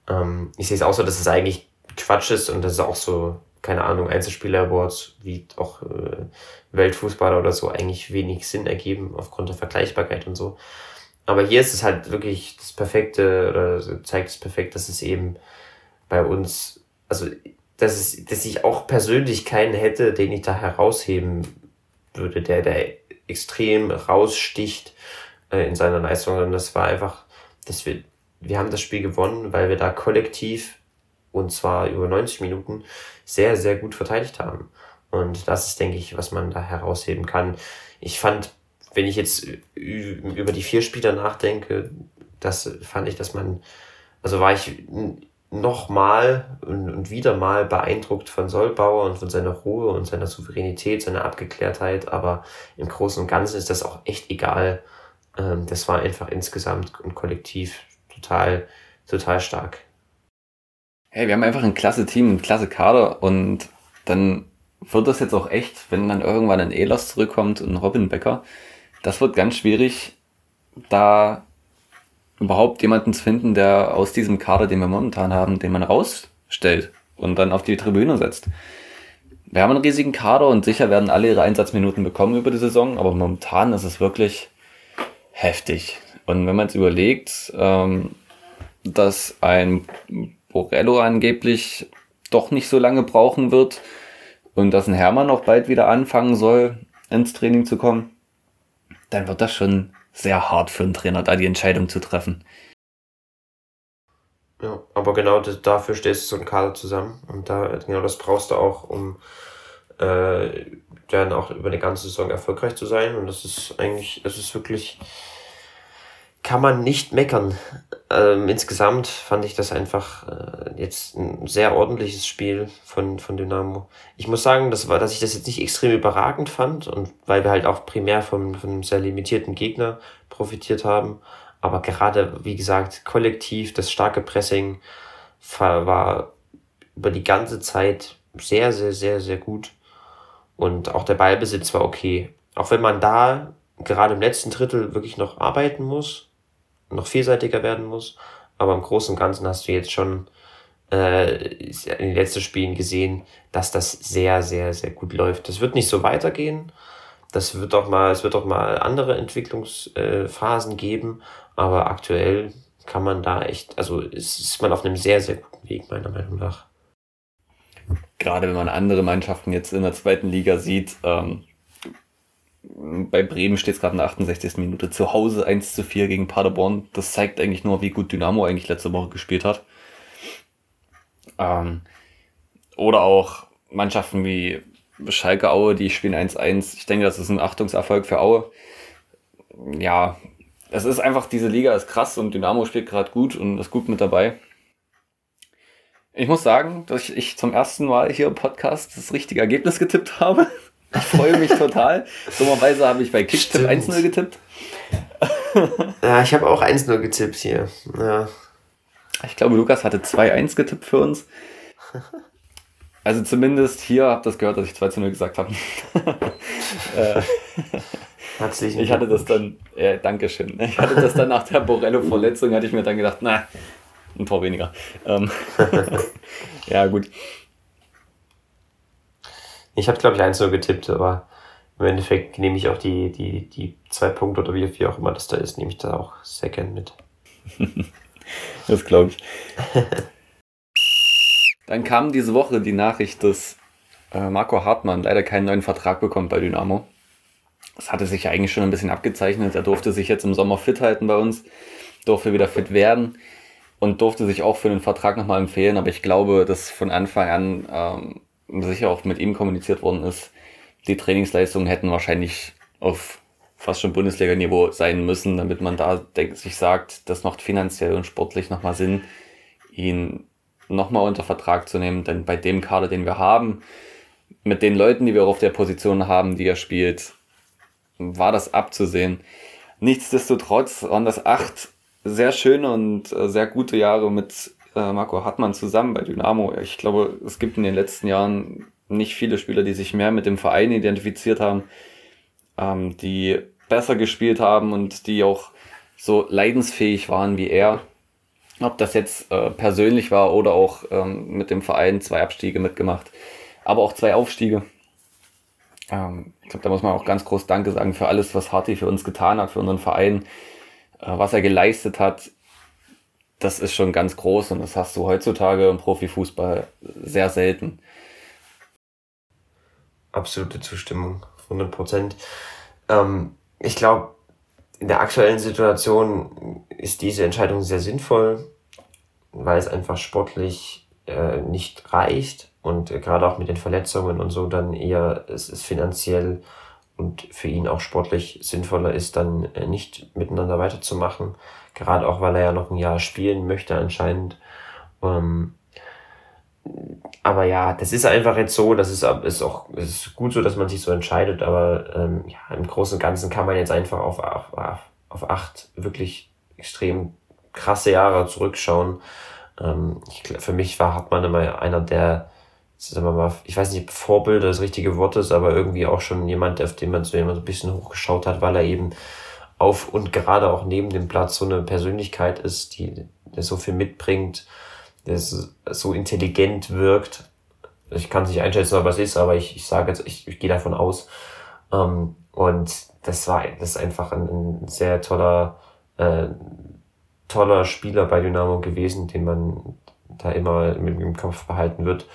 Ähm, ich sehe es auch so, dass es eigentlich Quatsch ist und das ist auch so, keine Ahnung, Einzelspieler-Awards wie auch äh, Weltfußballer oder so eigentlich wenig Sinn ergeben aufgrund der Vergleichbarkeit und so. Aber hier ist es halt wirklich das Perfekte oder zeigt es perfekt, dass es eben bei uns, also dass, es, dass ich auch persönlich keinen hätte, den ich da herausheben würde, der, der extrem raussticht äh, in seiner Leistung. Und das war einfach, dass wir, wir haben das Spiel gewonnen, weil wir da kollektiv und zwar über 90 Minuten sehr, sehr gut verteidigt haben. Und das ist, denke ich, was man da herausheben kann. Ich fand, wenn ich jetzt über die vier Spieler nachdenke, das fand ich, dass man, also war ich nochmal und, wieder mal beeindruckt von Solbauer und von seiner Ruhe und seiner Souveränität, seiner Abgeklärtheit, aber im Großen und Ganzen ist das auch echt egal. Ähm, das war einfach insgesamt und kollektiv total, total stark. Hey, wir haben einfach ein klasse Team, ein klasse Kader und dann wird das jetzt auch echt, wenn dann irgendwann ein Elos zurückkommt und ein Robin Becker, das wird ganz schwierig, da überhaupt jemanden zu finden, der aus diesem Kader, den wir momentan haben, den man rausstellt und dann auf die Tribüne setzt. Wir haben einen riesigen Kader und sicher werden alle ihre Einsatzminuten bekommen über die Saison, aber momentan ist es wirklich heftig. Und wenn man jetzt überlegt, ähm, dass ein Borello angeblich doch nicht so lange brauchen wird und dass ein Hermann noch bald wieder anfangen soll, ins Training zu kommen, dann wird das schon sehr hart für einen Trainer, da die Entscheidung zu treffen. Ja, aber genau dafür stellst du so einen Kader zusammen und da genau das brauchst du auch, um äh, dann auch über eine ganze Saison erfolgreich zu sein und das ist eigentlich, das ist wirklich kann man nicht meckern. Ähm, insgesamt fand ich das einfach äh, jetzt ein sehr ordentliches Spiel von, von Dynamo. Ich muss sagen, das war, dass ich das jetzt nicht extrem überragend fand und weil wir halt auch primär vom, von einem sehr limitierten Gegner profitiert haben. Aber gerade, wie gesagt, kollektiv, das starke Pressing war über die ganze Zeit sehr, sehr, sehr, sehr gut. Und auch der Ballbesitz war okay. Auch wenn man da gerade im letzten Drittel wirklich noch arbeiten muss, noch vielseitiger werden muss. Aber im Großen und Ganzen hast du jetzt schon äh, in den letzten Spielen gesehen, dass das sehr, sehr, sehr gut läuft. Das wird nicht so weitergehen. Das wird auch mal, es wird auch mal andere Entwicklungsphasen geben, aber aktuell kann man da echt, also ist man auf einem sehr, sehr guten Weg, meiner Meinung nach. Gerade wenn man andere Mannschaften jetzt in der zweiten Liga sieht, ähm, bei Bremen steht es gerade in der 68. Minute zu Hause 1 zu 4 gegen Paderborn. Das zeigt eigentlich nur, wie gut Dynamo eigentlich letzte Woche gespielt hat. Ähm, oder auch Mannschaften wie Schalke Aue, die spielen 1-1. Ich denke, das ist ein Achtungserfolg für Aue. Ja, es ist einfach, diese Liga ist krass und Dynamo spielt gerade gut und ist gut mit dabei. Ich muss sagen, dass ich zum ersten Mal hier im Podcast das richtige Ergebnis getippt habe. Ich freue mich total. Dummerweise habe ich bei Kicktipp 1-0 getippt. ja, ich habe auch 1-0 getippt hier. Ja. Ich glaube, Lukas hatte 2-1 getippt für uns. Also zumindest hier habt ihr das gehört, dass ich 2 0 gesagt habe. äh, Herzlichen Ich hatte das dann, äh, Dankeschön. Ich hatte das dann nach der Borello-Verletzung, hatte ich mir dann gedacht, na, ein Tor weniger. Ähm, ja, gut. Ich habe, glaube ich, 1-0 getippt, aber im Endeffekt nehme ich auch die, die, die zwei Punkte oder wie, wie auch immer das da ist, nehme ich da auch sehr gern mit. das glaube ich. Dann kam diese Woche die Nachricht, dass äh, Marco Hartmann leider keinen neuen Vertrag bekommt bei Dynamo. Das hatte sich ja eigentlich schon ein bisschen abgezeichnet. Er durfte sich jetzt im Sommer fit halten bei uns, durfte wieder fit werden und durfte sich auch für den Vertrag nochmal empfehlen. Aber ich glaube, dass von Anfang an ähm, sicher auch mit ihm kommuniziert worden ist, die Trainingsleistungen hätten wahrscheinlich auf fast schon Bundesliga-Niveau sein müssen, damit man da sich sagt, das macht finanziell und sportlich nochmal Sinn, ihn nochmal unter Vertrag zu nehmen. Denn bei dem Kader, den wir haben, mit den Leuten, die wir auch auf der Position haben, die er spielt, war das abzusehen. Nichtsdestotrotz waren das acht sehr schöne und äh, sehr gute Jahre mit äh, Marco Hartmann zusammen bei Dynamo. Ich glaube, es gibt in den letzten Jahren nicht viele Spieler, die sich mehr mit dem Verein identifiziert haben, ähm, die besser gespielt haben und die auch so leidensfähig waren wie er. Ob das jetzt äh, persönlich war oder auch ähm, mit dem Verein zwei Abstiege mitgemacht, aber auch zwei Aufstiege. Ähm, ich glaube, da muss man auch ganz groß Danke sagen für alles, was Harty für uns getan hat, für unseren Verein, äh, was er geleistet hat. Das ist schon ganz groß und das hast du heutzutage im Profifußball sehr selten. Absolute Zustimmung, 100 Prozent. Ähm, ich glaube, in der aktuellen Situation ist diese Entscheidung sehr sinnvoll, weil es einfach sportlich äh, nicht reicht und äh, gerade auch mit den Verletzungen und so dann eher es ist finanziell und für ihn auch sportlich sinnvoller ist, dann äh, nicht miteinander weiterzumachen. Gerade auch, weil er ja noch ein Jahr spielen möchte anscheinend. Ähm, aber ja, das ist einfach jetzt so, das ist, ist auch ist gut so, dass man sich so entscheidet, aber ähm, ja, im Großen und Ganzen kann man jetzt einfach auf, auf, auf acht wirklich extrem krasse Jahre zurückschauen. Ähm, ich, für mich war Hartmann immer einer der, sagen wir mal, ich weiß nicht, ob Vorbilder das richtige Wort ist, aber irgendwie auch schon jemand, auf den man so immer so ein bisschen hochgeschaut hat, weil er eben auf und gerade auch neben dem Platz so eine Persönlichkeit ist, die der so viel mitbringt, der so intelligent wirkt. Ich kann es nicht einschätzen, was es ist, aber ich, ich sage jetzt, ich, ich gehe davon aus. Ähm, und das war das ist einfach ein, ein sehr toller, äh, toller Spieler bei Dynamo gewesen, den man da immer mit im Kopf behalten wird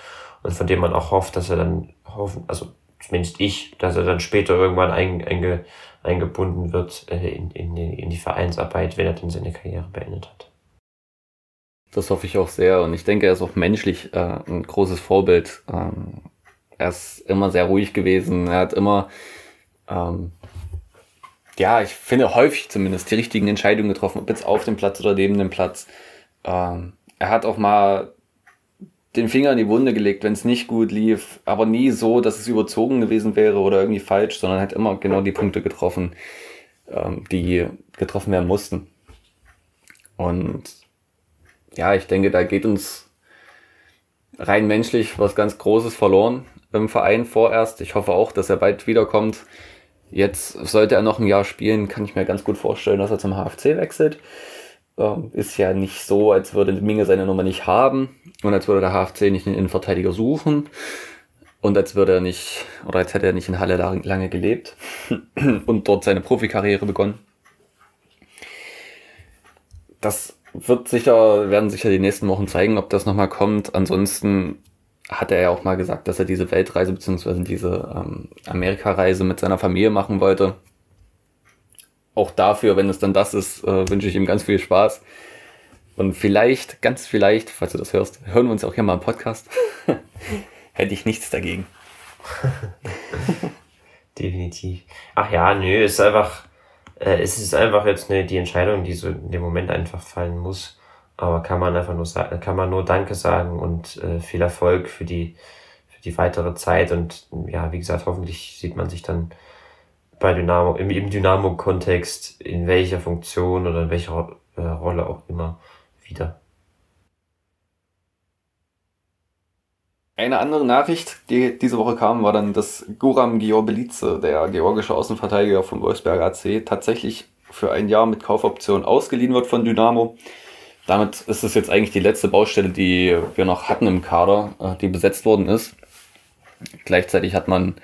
und von dem man auch hofft, dass er dann hoffen, also zumindest ich, dass er dann später irgendwann ein, einge, eingebunden wird äh, in, in, in die Vereinsarbeit, wenn er dann seine Karriere beendet hat. Das hoffe ich auch sehr und ich denke, er ist auch menschlich äh, ein großes Vorbild. Ähm, er ist immer sehr ruhig gewesen. Er hat immer, ähm, ja, ich finde häufig zumindest die richtigen Entscheidungen getroffen, ob jetzt auf dem Platz oder neben dem Platz. Ähm, er hat auch mal den Finger in die Wunde gelegt, wenn es nicht gut lief, aber nie so, dass es überzogen gewesen wäre oder irgendwie falsch, sondern hat immer genau die Punkte getroffen, ähm, die getroffen werden mussten. Und ja, ich denke, da geht uns rein menschlich was ganz Großes verloren im Verein vorerst. Ich hoffe auch, dass er bald wiederkommt. Jetzt sollte er noch ein Jahr spielen, kann ich mir ganz gut vorstellen, dass er zum HFC wechselt. Ähm, ist ja nicht so, als würde Minge seine Nummer nicht haben und als würde der HFC nicht einen Innenverteidiger suchen und als würde er nicht, oder als hätte er nicht in Halle lange gelebt und dort seine Profikarriere begonnen. Das wird sicher, werden sicher die nächsten Wochen zeigen, ob das nochmal kommt. Ansonsten hat er ja auch mal gesagt, dass er diese Weltreise bzw. diese ähm, Amerikareise mit seiner Familie machen wollte. Auch dafür, wenn es dann das ist, äh, wünsche ich ihm ganz viel Spaß. Und vielleicht, ganz vielleicht, falls du das hörst, hören wir uns auch hier mal im Podcast. Hätte ich nichts dagegen. Definitiv. Ach ja, nö, ist einfach, äh, es ist einfach jetzt ne, die Entscheidung, die so in dem Moment einfach fallen muss. Aber kann man einfach nur sagen, kann man nur Danke sagen und äh, viel Erfolg für die, für die weitere Zeit. Und ja, wie gesagt, hoffentlich sieht man sich dann bei Dynamo, im, im Dynamo-Kontext, in welcher Funktion oder in welcher äh, Rolle auch immer wieder. Eine andere Nachricht, die diese Woche kam, war dann, dass Guram Georbelice, der georgische Außenverteidiger von Wolfsberger AC, tatsächlich für ein Jahr mit Kaufoption ausgeliehen wird von Dynamo. Damit ist es jetzt eigentlich die letzte Baustelle, die wir noch hatten im Kader, äh, die besetzt worden ist. Gleichzeitig hat man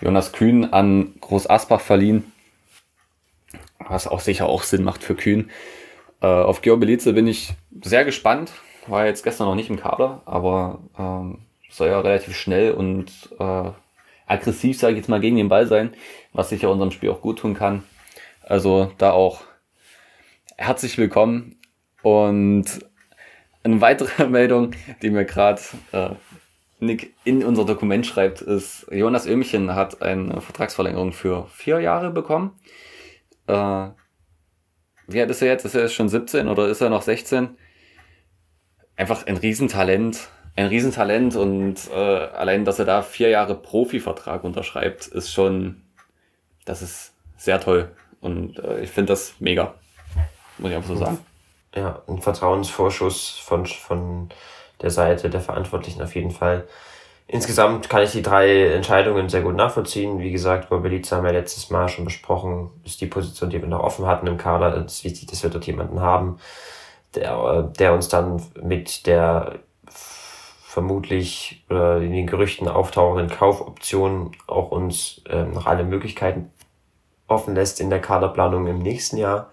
Jonas Kühn an Groß Asbach verliehen, was auch sicher auch Sinn macht für Kühn. Äh, auf Georg Belize bin ich sehr gespannt, war jetzt gestern noch nicht im Kader, aber ähm, soll ja relativ schnell und äh, aggressiv, sage ich jetzt mal, gegen den Ball sein, was sicher unserem Spiel auch gut tun kann. Also da auch herzlich willkommen. Und eine weitere Meldung, die mir gerade äh, Nick in unser Dokument schreibt, ist, Jonas Ömchen hat eine Vertragsverlängerung für vier Jahre bekommen. Äh, wie alt ist er jetzt? Ist er jetzt schon 17 oder ist er noch 16? Einfach ein Riesentalent. Ein Riesentalent und äh, allein, dass er da vier Jahre Profivertrag unterschreibt, ist schon, das ist sehr toll. Und äh, ich finde das mega. Muss ich einfach so sagen. Ja, ein Vertrauensvorschuss von, von der Seite der Verantwortlichen auf jeden Fall. Insgesamt kann ich die drei Entscheidungen sehr gut nachvollziehen. Wie gesagt, Bobelica haben wir letztes Mal schon besprochen, ist die Position, die wir noch offen hatten im Kader. Es ist wichtig, dass wir dort jemanden haben, der, der uns dann mit der vermutlich oder in den Gerüchten auftauchenden Kaufoptionen auch uns äh, noch alle Möglichkeiten offen lässt in der Kaderplanung im nächsten Jahr.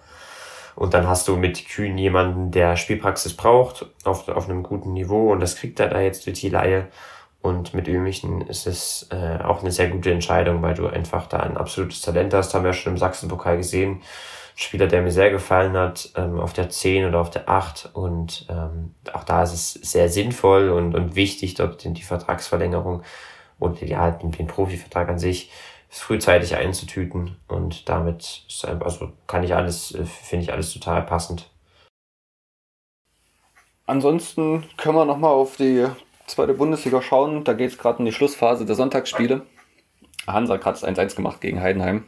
Und dann hast du mit Kühn jemanden, der Spielpraxis braucht, auf, auf einem guten Niveau. Und das kriegt er da jetzt durch die Laie. Und mit Ömichen ist es äh, auch eine sehr gute Entscheidung, weil du einfach da ein absolutes Talent hast. Haben wir ja schon im Sachsenpokal gesehen. Spieler, der mir sehr gefallen hat, ähm, auf der 10 oder auf der 8. Und ähm, auch da ist es sehr sinnvoll und, und wichtig, dort die Vertragsverlängerung und ja, den, den Profivertrag an sich frühzeitig einzutüten und damit also kann ich alles, äh, finde ich alles total passend. Ansonsten können wir nochmal auf die zweite Bundesliga schauen. Da geht es gerade in die Schlussphase der Sonntagsspiele. Hansa hat es 1-1 gemacht gegen Heidenheim.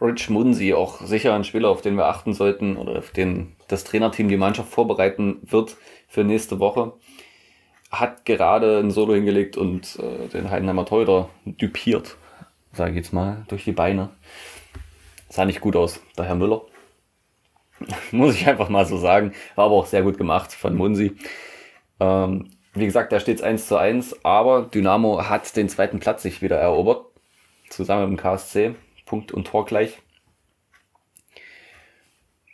Rich Munsi, auch sicher ein Spieler, auf den wir achten sollten oder auf den das Trainerteam die Mannschaft vorbereiten wird für nächste Woche, hat gerade ein Solo hingelegt und äh, den Heidenheimer Torhüter dupiert sage ich jetzt mal, durch die Beine. Sah nicht gut aus, der Herr Müller. Muss ich einfach mal so sagen. War aber auch sehr gut gemacht von Munsi. Ähm, wie gesagt, da steht es 1 zu 1, aber Dynamo hat den zweiten Platz sich wieder erobert. Zusammen mit dem KSC. Punkt und Tor gleich.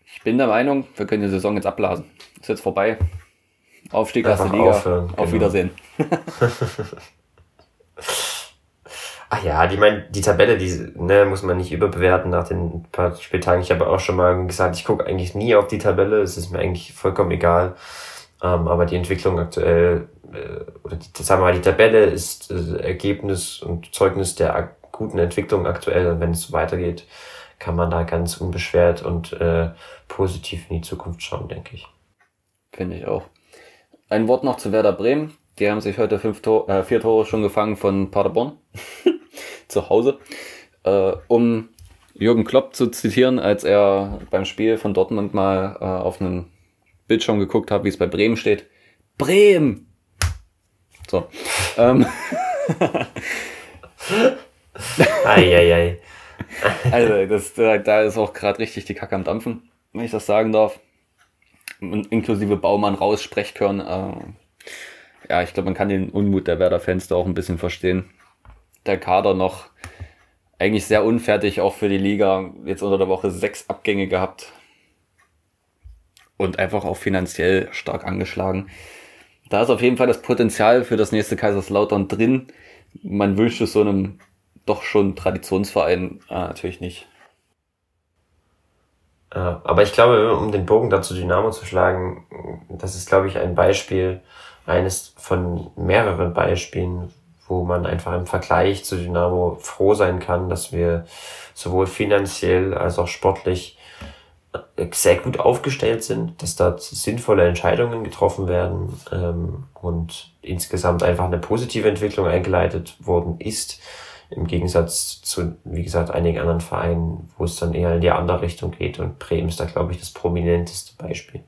Ich bin der Meinung, wir können die Saison jetzt abblasen. Ist jetzt vorbei. Aufstieg erste Liga. Aufhören, Auf genau. Wiedersehen. Ach ja, die mein, die Tabelle, die ne, muss man nicht überbewerten nach den paar Spieltagen. Ich habe auch schon mal gesagt, ich gucke eigentlich nie auf die Tabelle, es ist mir eigentlich vollkommen egal. Ähm, aber die Entwicklung aktuell, äh, oder die, sagen wir mal, die Tabelle ist äh, Ergebnis und Zeugnis der guten Entwicklung aktuell. Und wenn es so weitergeht, kann man da ganz unbeschwert und äh, positiv in die Zukunft schauen, denke ich. Finde ich auch. Ein Wort noch zu Werder Bremen. Die haben sich heute fünf Tor, äh, vier Tore schon gefangen von Paderborn zu Hause. Äh, um Jürgen Klopp zu zitieren, als er beim Spiel von Dortmund mal äh, auf einen Bildschirm geguckt hat, wie es bei Bremen steht. Bremen! So. Ähm. Eieiei. also, das, da, ist auch gerade richtig die Kacke am Dampfen, wenn ich das sagen darf. Inklusive Baumann raus, Sprechkörn. Äh, ja, ich glaube, man kann den Unmut der Werder-Fans da auch ein bisschen verstehen der Kader noch eigentlich sehr unfertig, auch für die Liga. Jetzt unter der Woche sechs Abgänge gehabt. Und einfach auch finanziell stark angeschlagen. Da ist auf jeden Fall das Potenzial für das nächste Kaiserslautern drin. Man wünscht es so einem doch schon Traditionsverein äh, natürlich nicht. aber ich glaube, um den Bogen dazu Dynamo zu schlagen, das ist, glaube ich, ein Beispiel, eines von mehreren Beispielen, wo man einfach im Vergleich zu Dynamo froh sein kann, dass wir sowohl finanziell als auch sportlich äh, sehr gut aufgestellt sind, dass dort sinnvolle Entscheidungen getroffen werden ähm, und insgesamt einfach eine positive Entwicklung eingeleitet worden ist, im Gegensatz zu, wie gesagt, einigen anderen Vereinen, wo es dann eher in die andere Richtung geht und Bremen ist da, glaube ich, das prominenteste Beispiel.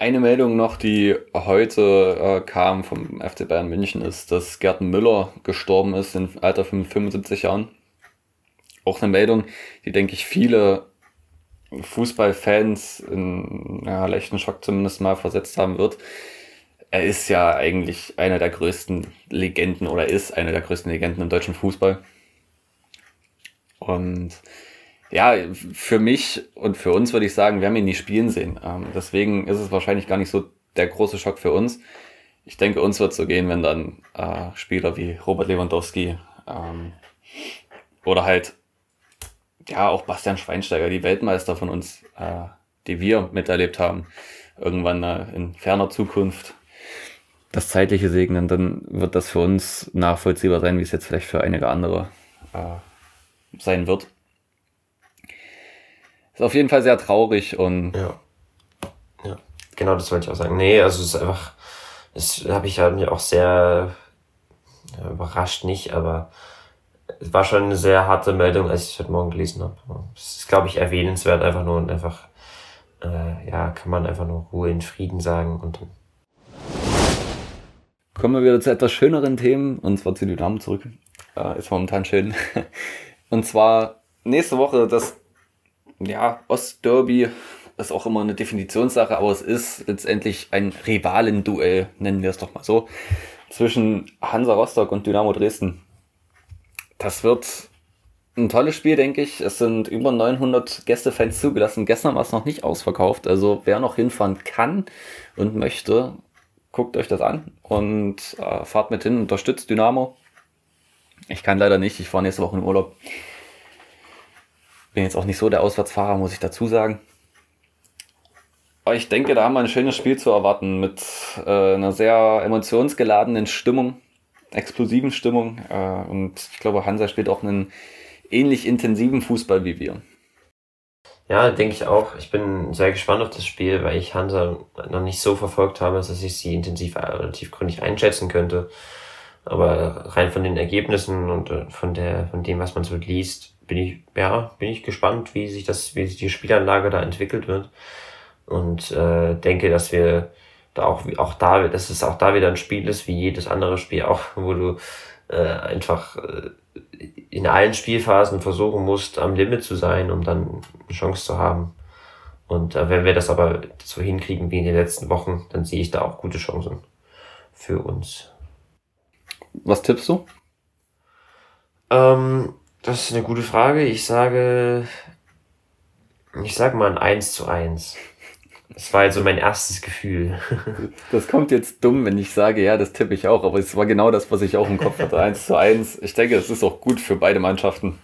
Eine Meldung noch, die heute äh, kam vom FC Bayern München, ist, dass Gerd Müller gestorben ist im Alter von 75 Jahren. Auch eine Meldung, die, denke ich, viele Fußballfans in ja, leichten Schock zumindest mal versetzt haben wird. er ist ja eigentlich einer der größten Legenden oder ist einer der größten Legenden im deutschen Fußball. Und ja, für mich und für uns würde ich sagen, wir haben ihn nie spielen sehen. Ähm, deswegen ist es wahrscheinlich gar nicht so der große Schock für uns. Ich denke, uns wird so gehen, wenn dann äh, Spieler wie Robert Lewandowski ähm, oder halt ja auch Bastian Schweinsteiger, die Weltmeister von uns, äh, die wir miterlebt haben, irgendwann äh, in ferner Zukunft das Zeitliche segnen, dann wird das für uns nachvollziehbar sein, wie es jetzt vielleicht für einige andere äh, sein wird. Ist auf jeden Fall sehr traurig und. Ja. Ja, genau das wollte ich auch sagen. Nee, also es ist einfach, das habe ich ja mir auch sehr ja, überrascht nicht, aber es war schon eine sehr harte Meldung, als ich es heute Morgen gelesen habe. Es ist, glaube ich, erwähnenswert einfach nur und einfach, äh, ja, kann man einfach nur Ruhe in Frieden sagen und dann Kommen wir wieder zu etwas schöneren Themen, und zwar zu Dynamo zurück. Äh, ist momentan schön. Und zwar nächste Woche das ja, Ostderby ist auch immer eine Definitionssache, aber es ist letztendlich ein Rivalenduell, nennen wir es doch mal so, zwischen Hansa Rostock und Dynamo Dresden. Das wird ein tolles Spiel, denke ich. Es sind über 900 Gästefans zugelassen. Gestern war es noch nicht ausverkauft. Also wer noch hinfahren kann und möchte, guckt euch das an und äh, fahrt mit hin, unterstützt Dynamo. Ich kann leider nicht, ich fahre nächste Woche in Urlaub. Bin jetzt auch nicht so der Auswärtsfahrer, muss ich dazu sagen. Aber ich denke, da haben wir ein schönes Spiel zu erwarten mit äh, einer sehr emotionsgeladenen Stimmung, explosiven Stimmung. Äh, und ich glaube, Hansa spielt auch einen ähnlich intensiven Fußball wie wir. Ja, denke ich auch. Ich bin sehr gespannt auf das Spiel, weil ich Hansa noch nicht so verfolgt habe, dass ich sie intensiv relativ gründlich einschätzen könnte. Aber rein von den Ergebnissen und äh, von der, von dem, was man so liest, bin ich, ja, bin ich gespannt, wie sich das, wie sich die Spielanlage da entwickelt wird. Und äh, denke, dass wir da auch, auch da, dass es auch da wieder ein Spiel ist, wie jedes andere Spiel auch, wo du äh, einfach äh, in allen Spielphasen versuchen musst, am Limit zu sein, um dann eine Chance zu haben. Und äh, wenn wir das aber so hinkriegen wie in den letzten Wochen, dann sehe ich da auch gute Chancen für uns. Was tippst du? Ähm, das ist eine gute Frage. Ich sage, ich sage mal ein 1 zu 1. Das war also mein erstes Gefühl. Das kommt jetzt dumm, wenn ich sage, ja, das tippe ich auch, aber es war genau das, was ich auch im Kopf hatte. 1 zu 1. Ich denke, das ist auch gut für beide Mannschaften.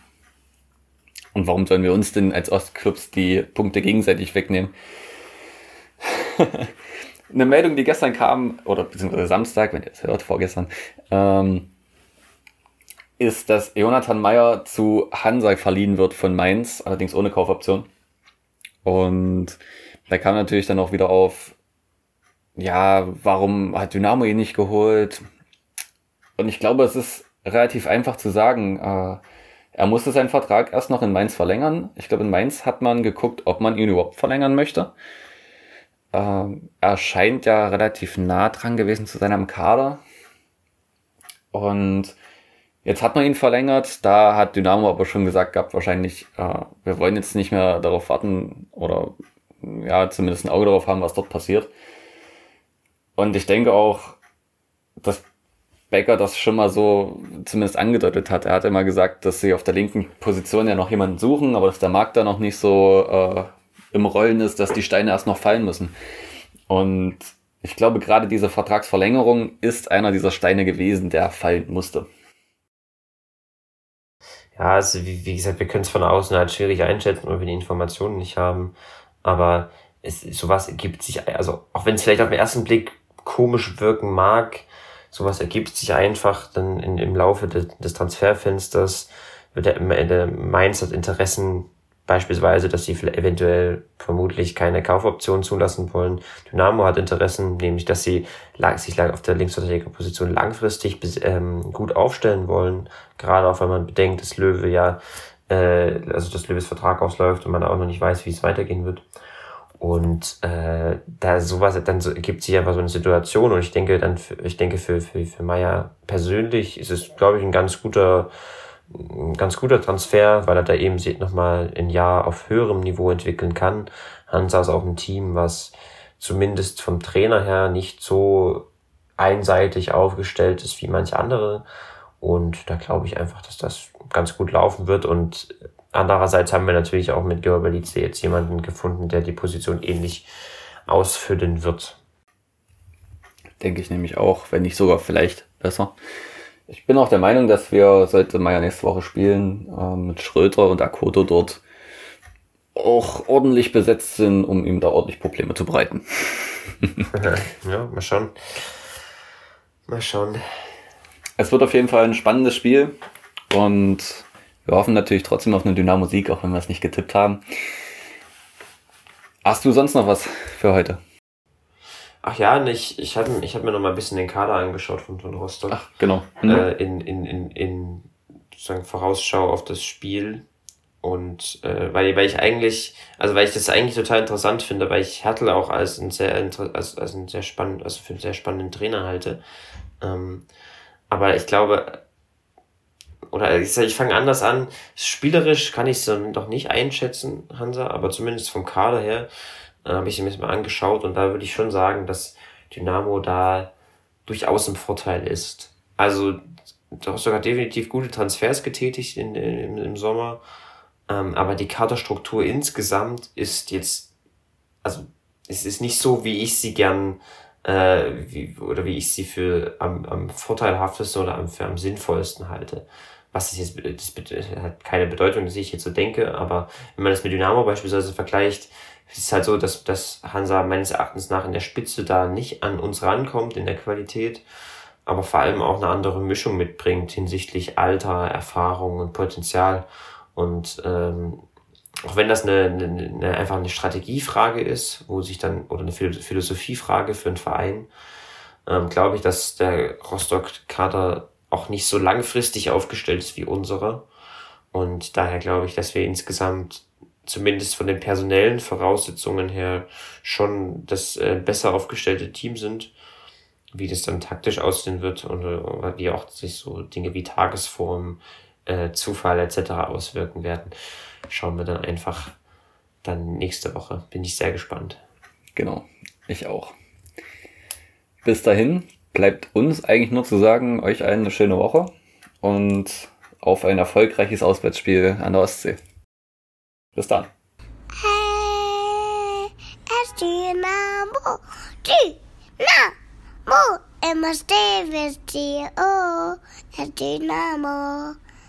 Und warum sollen wir uns denn als Ostclubs die Punkte gegenseitig wegnehmen? Eine Meldung, die gestern kam, oder beziehungsweise Samstag, wenn ihr es hört, vorgestern, ähm, ist, dass Jonathan Meyer zu Hansa verliehen wird von Mainz, allerdings ohne Kaufoption. Und da kam natürlich dann auch wieder auf, ja, warum hat Dynamo ihn nicht geholt? Und ich glaube, es ist relativ einfach zu sagen, äh, er musste seinen Vertrag erst noch in Mainz verlängern. Ich glaube, in Mainz hat man geguckt, ob man ihn überhaupt verlängern möchte. Äh, er scheint ja relativ nah dran gewesen zu seinem Kader. Und jetzt hat man ihn verlängert. Da hat Dynamo aber schon gesagt gehabt, wahrscheinlich, äh, wir wollen jetzt nicht mehr darauf warten oder ja, zumindest ein Auge darauf haben, was dort passiert. Und ich denke auch, dass Becker das schon mal so zumindest angedeutet hat. Er hat immer gesagt, dass sie auf der linken Position ja noch jemanden suchen, aber dass der Markt da noch nicht so äh, im Rollen ist, dass die Steine erst noch fallen müssen. Und ich glaube, gerade diese Vertragsverlängerung ist einer dieser Steine gewesen, der fallen musste. Ja, also wie, wie gesagt, wir können es von außen halt schwierig einschätzen, weil wir die Informationen nicht haben. Aber es, sowas ergibt sich, also auch wenn es vielleicht auf den ersten Blick komisch wirken mag, sowas ergibt sich einfach dann in, im Laufe des, des Transferfensters, wird der, der Mainz hat Interessen beispielsweise, dass sie eventuell vermutlich keine Kaufoption zulassen wollen. Dynamo hat Interessen, nämlich dass sie sich auf der Linksverteidigerposition langfristig ähm, gut aufstellen wollen, gerade auch wenn man bedenkt, dass Löwe ja äh, also dass Löwes Vertrag ausläuft und man auch noch nicht weiß, wie es weitergehen wird. Und äh, da sowas, dann so, gibt sich einfach so eine Situation und ich denke dann, ich denke für, für, für Meier persönlich ist es, glaube ich, ein ganz guter, ein ganz guter Transfer, weil er da eben nochmal ein Jahr auf höherem Niveau entwickeln kann. Hansa ist auch ein Team, was zumindest vom Trainer her nicht so einseitig aufgestellt ist wie manche andere. Und da glaube ich einfach, dass das ganz gut laufen wird. Und andererseits haben wir natürlich auch mit Gerbelice jetzt jemanden gefunden, der die Position ähnlich ausfüllen wird. Denke ich nämlich auch, wenn nicht sogar vielleicht besser. Ich bin auch der Meinung, dass wir, sollte Meier nächste Woche spielen, äh, mit Schröter und Akoto dort auch ordentlich besetzt sind, um ihm da ordentlich Probleme zu bereiten. ja, mal schauen. Mal schauen. Es wird auf jeden Fall ein spannendes Spiel und wir hoffen natürlich trotzdem auf eine Dynamo-Sieg, auch wenn wir es nicht getippt haben. Hast du sonst noch was für heute? Ach ja, ich, ich habe ich hab mir noch mal ein bisschen den Kader angeschaut von, von Rostock. Ach, genau. Mhm. Äh, in, in, in, in sozusagen Vorausschau auf das Spiel. Und äh, weil, weil ich eigentlich, also weil ich das eigentlich total interessant finde, weil ich Hertel auch als einen sehr als, als einen sehr spannend, also für einen sehr spannenden Trainer halte. Ähm, aber ich glaube, oder ich, ich fange anders an. Spielerisch kann ich es noch nicht einschätzen, Hansa, aber zumindest vom Kader her äh, habe ich mir mal angeschaut und da würde ich schon sagen, dass Dynamo da durchaus im Vorteil ist. Also, du hast sogar definitiv gute Transfers getätigt in, in, im Sommer, ähm, aber die Kaderstruktur insgesamt ist jetzt, also es ist nicht so, wie ich sie gern äh, wie, oder wie ich sie für am, am vorteilhaftesten oder am, für am sinnvollsten halte. Was das jetzt das hat keine Bedeutung, dass ich jetzt so denke, aber wenn man das mit Dynamo beispielsweise vergleicht, es ist halt so, dass, dass Hansa meines Erachtens nach in der Spitze da nicht an uns rankommt in der Qualität, aber vor allem auch eine andere Mischung mitbringt hinsichtlich Alter, Erfahrung und Potenzial. Und ähm, auch wenn das eine, eine, eine, einfach eine Strategiefrage ist, wo sich dann, oder eine Philosophiefrage für einen Verein, ähm, glaube ich, dass der Rostock-Kader auch nicht so langfristig aufgestellt ist wie unsere. Und daher glaube ich, dass wir insgesamt zumindest von den personellen Voraussetzungen her schon das äh, besser aufgestellte Team sind. Wie das dann taktisch aussehen wird und oder wie auch sich so Dinge wie Tagesform, äh, Zufall etc. auswirken werden, schauen wir dann einfach dann nächste Woche. Bin ich sehr gespannt. Genau, ich auch. Bis dahin bleibt uns eigentlich nur zu sagen, euch eine schöne Woche und auf ein erfolgreiches Auswärtsspiel an der Ostsee. Bis dann. Hey, es Dynamo, Dynamo, immer stay with you, es Dynamo.